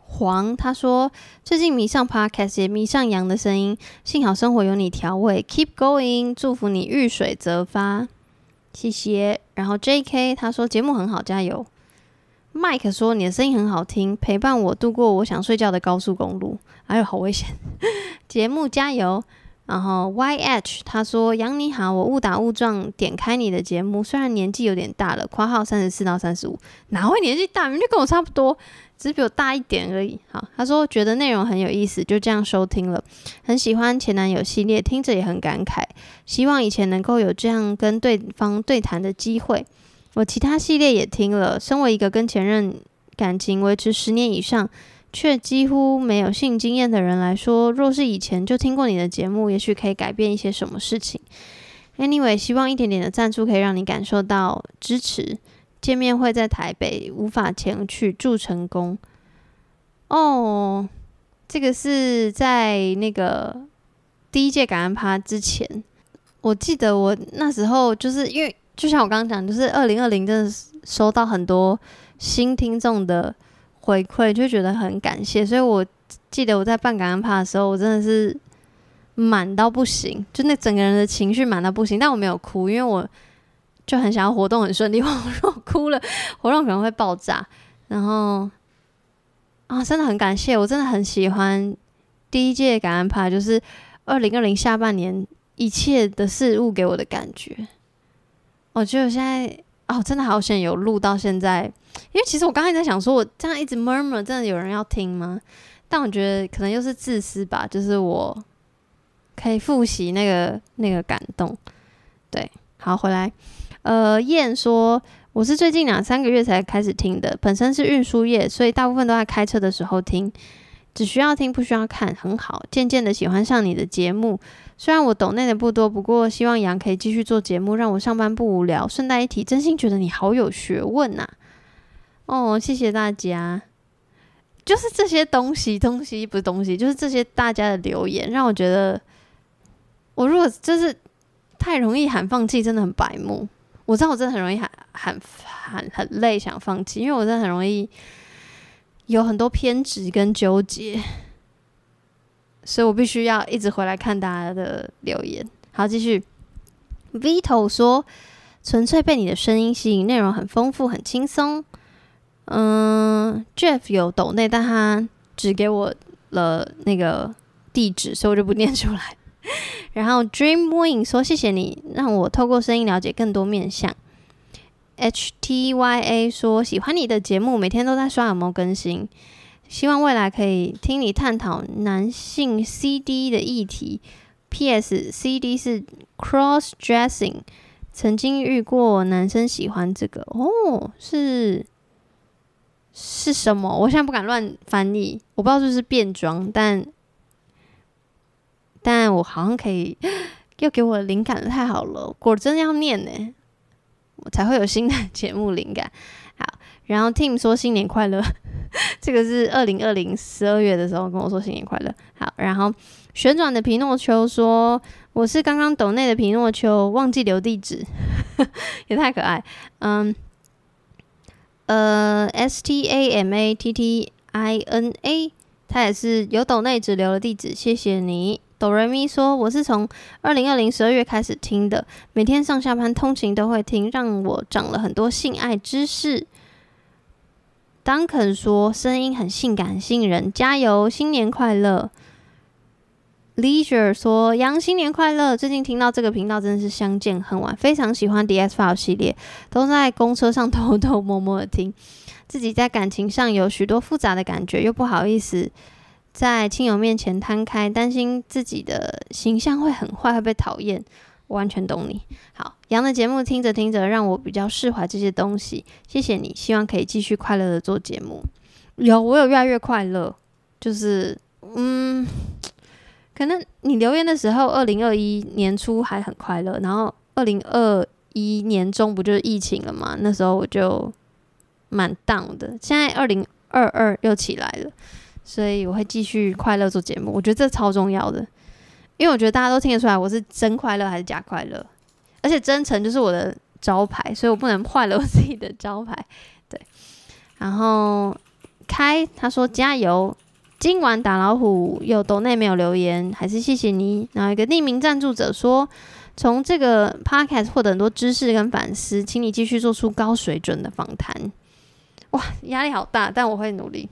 黄他说，最近迷上 Podcast，也迷上羊的声音，幸好生活有你调味，Keep going，祝福你遇水则发，谢谢。然后 JK 他说节目很好，加油。Mike 说：“你的声音很好听，陪伴我度过我想睡觉的高速公路。哎呦，好危险！节目加油。”然后 YH 他说：“杨你好，我误打误撞点开你的节目，虽然年纪有点大了，括号三十四到三十五，哪会年纪大？明明就跟我差不多，只是比我大一点而已。”好，他说觉得内容很有意思，就这样收听了。很喜欢前男友系列，听着也很感慨，希望以前能够有这样跟对方对谈的机会。我其他系列也听了。身为一个跟前任感情维持十年以上，却几乎没有性经验的人来说，若是以前就听过你的节目，也许可以改变一些什么事情。Anyway，希望一点点的赞助可以让你感受到支持。见面会在台北，无法前去，祝成功。哦，这个是在那个第一届感恩趴之前，我记得我那时候就是因为，就像我刚刚讲，就是二零二零真的收到很多新听众的回馈，就觉得很感谢。所以我记得我在办感恩趴的时候，我真的是。满到不行，就那整个人的情绪满到不行，但我没有哭，因为我就很想要活动很顺利。我如果哭了，活动可能会爆炸。然后啊，真的很感谢，我真的很喜欢第一届感恩趴，就是二零二零下半年一切的事物给我的感觉。我觉得现在哦，真的好险有录到现在，因为其实我刚才在想说，我这样一直 murmur，真的有人要听吗？但我觉得可能又是自私吧，就是我。可以复习那个那个感动，对，好回来。呃，燕说我是最近两三个月才开始听的，本身是运输业，所以大部分都在开车的时候听，只需要听不需要看，很好。渐渐的喜欢上你的节目，虽然我懂内的不多，不过希望杨可以继续做节目，让我上班不无聊。顺带一提，真心觉得你好有学问呐、哦，谢谢大家。就是这些东西，东西不是东西，就是这些大家的留言，让我觉得。我如果就是太容易喊放弃，真的很白目。我知道我真的很容易喊喊喊很累，想放弃，因为我真的很容易有很多偏执跟纠结，所以我必须要一直回来看大家的留言。好，继续。Vito 说：“纯粹被你的声音吸引，内容很丰富，很轻松。”嗯，Jeff 有抖内，但他只给我了那个地址，所以我就不念出来。然后 Dream Wing 说：“谢谢你让我透过声音了解更多面向。” H T Y A 说：“喜欢你的节目，每天都在刷有没有更新，希望未来可以听你探讨男性 C D 的议题。P S C D 是 Cross Dressing，曾经遇过男生喜欢这个哦，是是什么？我现在不敢乱翻译，我不知道是不是变装，但。”但我好像可以，又给我灵感，太好了！果真要念呢，我才会有新的节目灵感。好，然后 Tim 说新年快乐，这个是二零二零十二月的时候跟我说新年快乐。好，然后旋转的皮诺丘说我是刚刚抖内的皮诺丘，忘记留地址，也太可爱。嗯，呃，S T A M A T T I N A，他也是有抖内只留了地址，谢谢你。哆瑞咪说：“我是从二零二零十二月开始听的，每天上下班通勤都会听，让我长了很多性爱知识。” Duncan 说：“声音很性感，吸引人，加油，新年快乐。”Leisure 说：“杨新年快乐！最近听到这个频道真的是相见恨晚，非常喜欢 DS File 系列，都在公车上偷偷摸摸的听，自己在感情上有许多复杂的感觉，又不好意思。”在亲友面前摊开，担心自己的形象会很坏，会被讨厌。我完全懂你。好，杨的节目听着听着，让我比较释怀这些东西。谢谢你，希望可以继续快乐的做节目。有，我有越来越快乐。就是，嗯，可能你留言的时候，二零二一年初还很快乐，然后二零二一年中不就是疫情了吗？那时候我就蛮 down 的。现在二零二二又起来了。所以我会继续快乐做节目，我觉得这超重要的，因为我觉得大家都听得出来我是真快乐还是假快乐，而且真诚就是我的招牌，所以我不能坏了我自己的招牌。对，然后开他说加油，今晚打老虎有抖内没有留言，还是谢谢你。然后一个匿名赞助者说，从这个 podcast 获得很多知识跟反思，请你继续做出高水准的访谈。哇，压力好大，但我会努力。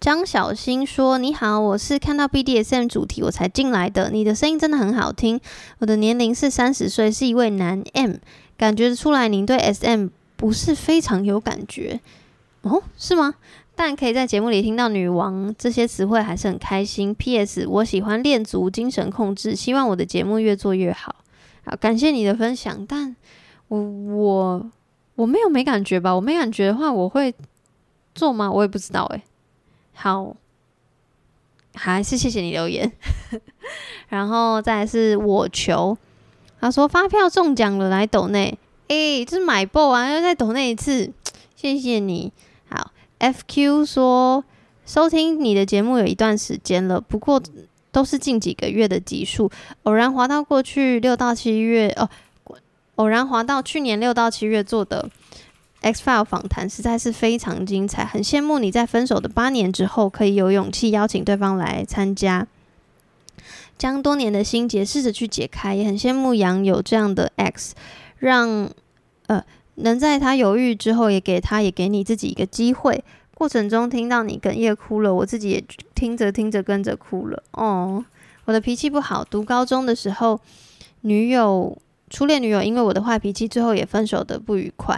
张小新说：“你好，我是看到 BDSM 主题我才进来的。你的声音真的很好听。我的年龄是三十岁，是一位男 M，感觉出来您对 SM 不是非常有感觉哦？是吗？但可以在节目里听到‘女王’这些词汇，还是很开心。PS，我喜欢恋足精神控制，希望我的节目越做越好。好，感谢你的分享，但我我我没有没感觉吧？我没感觉的话，我会做吗？我也不知道诶。好，还是谢谢你留言。然后再是我求，他说发票中奖了，来抖内。诶，这是买爆啊！要再抖内一次，谢谢你。，FQ 说收听你的节目有一段时间了，不过都是近几个月的集数，偶然滑到过去六到七月哦。偶然滑到去年六到七月做的 X File 访谈，实在是非常精彩，很羡慕你在分手的八年之后，可以有勇气邀请对方来参加，将多年的心结试着去解开，也很羡慕杨有这样的 X，让呃能在他犹豫之后，也给他也给你自己一个机会。过程中听到你哽咽哭了，我自己也听着听着跟着哭了。哦，我的脾气不好，读高中的时候，女友。初恋女友因为我的坏脾气，最后也分手的不愉快，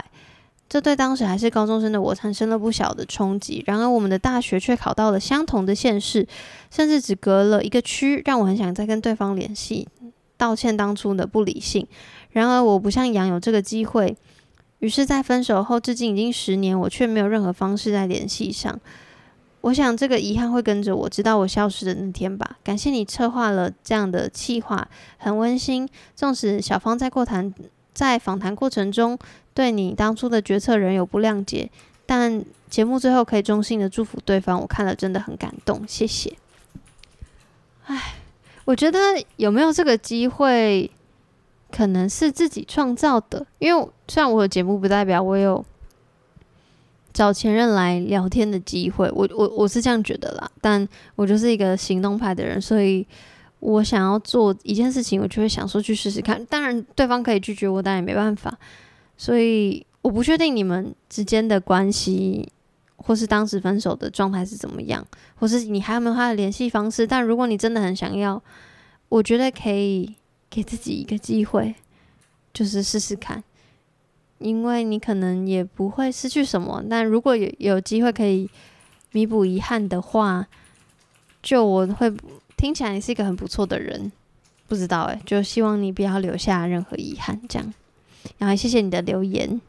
这对当时还是高中生的我产生了不小的冲击。然而，我们的大学却考到了相同的县市，甚至只隔了一个区，让我很想再跟对方联系，道歉当初的不理性。然而，我不像杨有这个机会，于是，在分手后至今已经十年，我却没有任何方式在联系上。我想这个遗憾会跟着我，直到我消失的那天吧。感谢你策划了这样的计划，很温馨。纵使小芳在过谈在访谈过程中对你当初的决策仍有不谅解，但节目最后可以衷心的祝福对方，我看了真的很感动。谢谢。唉，我觉得有没有这个机会，可能是自己创造的。因为虽然我有节目，不代表我有。找前任来聊天的机会，我我我是这样觉得啦，但我就是一个行动派的人，所以我想要做一件事情，我就会想说去试试看。当然，对方可以拒绝我，但也没办法。所以我不确定你们之间的关系，或是当时分手的状态是怎么样，或是你还有没有他的联系方式。但如果你真的很想要，我觉得可以给自己一个机会，就是试试看。因为你可能也不会失去什么，但如果有有机会可以弥补遗憾的话，就我会听起来你是一个很不错的人，不知道诶，就希望你不要留下任何遗憾，这样。然后谢谢你的留言。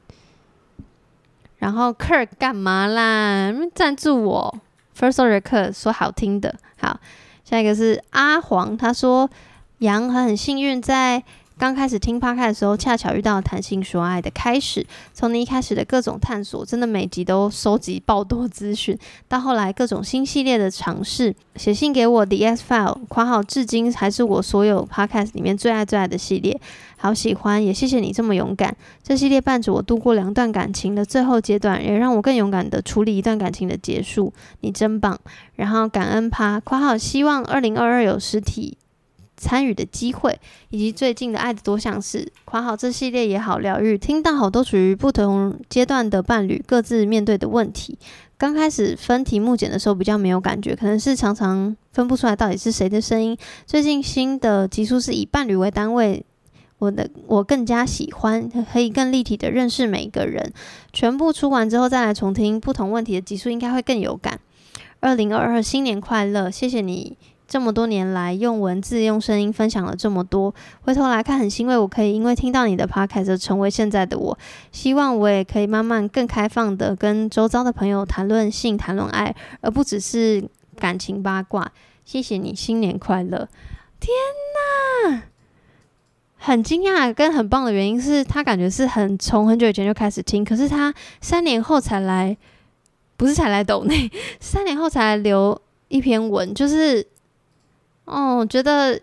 然后 Kirk 干嘛啦？赞助我，First Story Kirk 说好听的。好，下一个是阿黄，他说杨很幸运在。刚开始听 Podcast 的时候，恰巧遇到谈性说爱的开始。从你一开始的各种探索，真的每集都收集爆多资讯，到后来各种新系列的尝试，写信给我 The X File，括号至今还是我所有 Podcast 里面最爱最爱的系列，好喜欢，也谢谢你这么勇敢。这系列伴着我度过两段感情的最后阶段，也让我更勇敢的处理一段感情的结束。你真棒。然后感恩趴，括号希望二零二二有实体。参与的机会，以及最近的爱的多项式，括号这系列也好疗愈。听到好多属于不同阶段的伴侣各自面对的问题。刚开始分题目检的时候比较没有感觉，可能是常常分不出来到底是谁的声音。最近新的集数是以伴侣为单位，我的我更加喜欢，可以更立体的认识每一个人。全部出完之后再来重听不同问题的集数，应该会更有感。二零二二新年快乐，谢谢你。这么多年来，用文字、用声音分享了这么多，回头来看很欣慰，我可以因为听到你的 podcast 成为现在的我。希望我也可以慢慢更开放的跟周遭的朋友谈论性、谈论爱，而不只是感情八卦。谢谢你，新年快乐！天哪，很惊讶跟很棒的原因是他感觉是很从很久以前就开始听，可是他三年后才来，不是才来抖内，三年后才留一篇文，就是。哦，觉得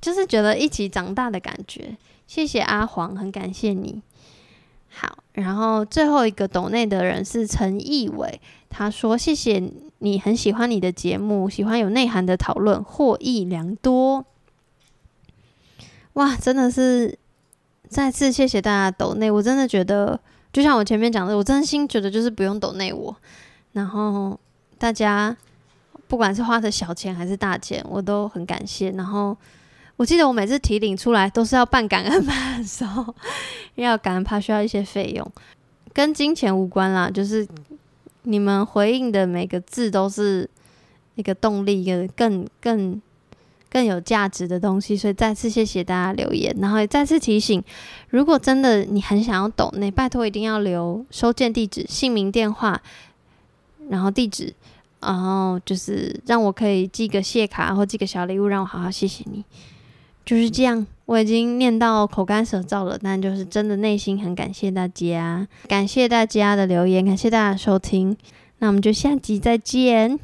就是觉得一起长大的感觉。谢谢阿黄，很感谢你。好，然后最后一个抖内的人是陈义伟，他说：“谢谢你，很喜欢你的节目，喜欢有内涵的讨论，获益良多。”哇，真的是再次谢谢大家抖内，我真的觉得，就像我前面讲的，我真心觉得就是不用抖内我，然后大家。不管是花的小钱还是大钱，我都很感谢。然后我记得我每次提领出来都是要办感恩趴的时候，因 为要感恩趴需要一些费用，跟金钱无关啦。就是你们回应的每个字都是一个动力，一个更更更有价值的东西。所以再次谢谢大家留言，然后也再次提醒，如果真的你很想要懂，那，拜托一定要留收件地址、姓名、电话，然后地址，然后就是让我可以寄个谢卡或寄个小礼物，让我好好谢谢你。就是这样，我已经念到口干舌燥了，但就是真的内心很感谢大家，感谢大家的留言，感谢大家的收听，那我们就下集再见。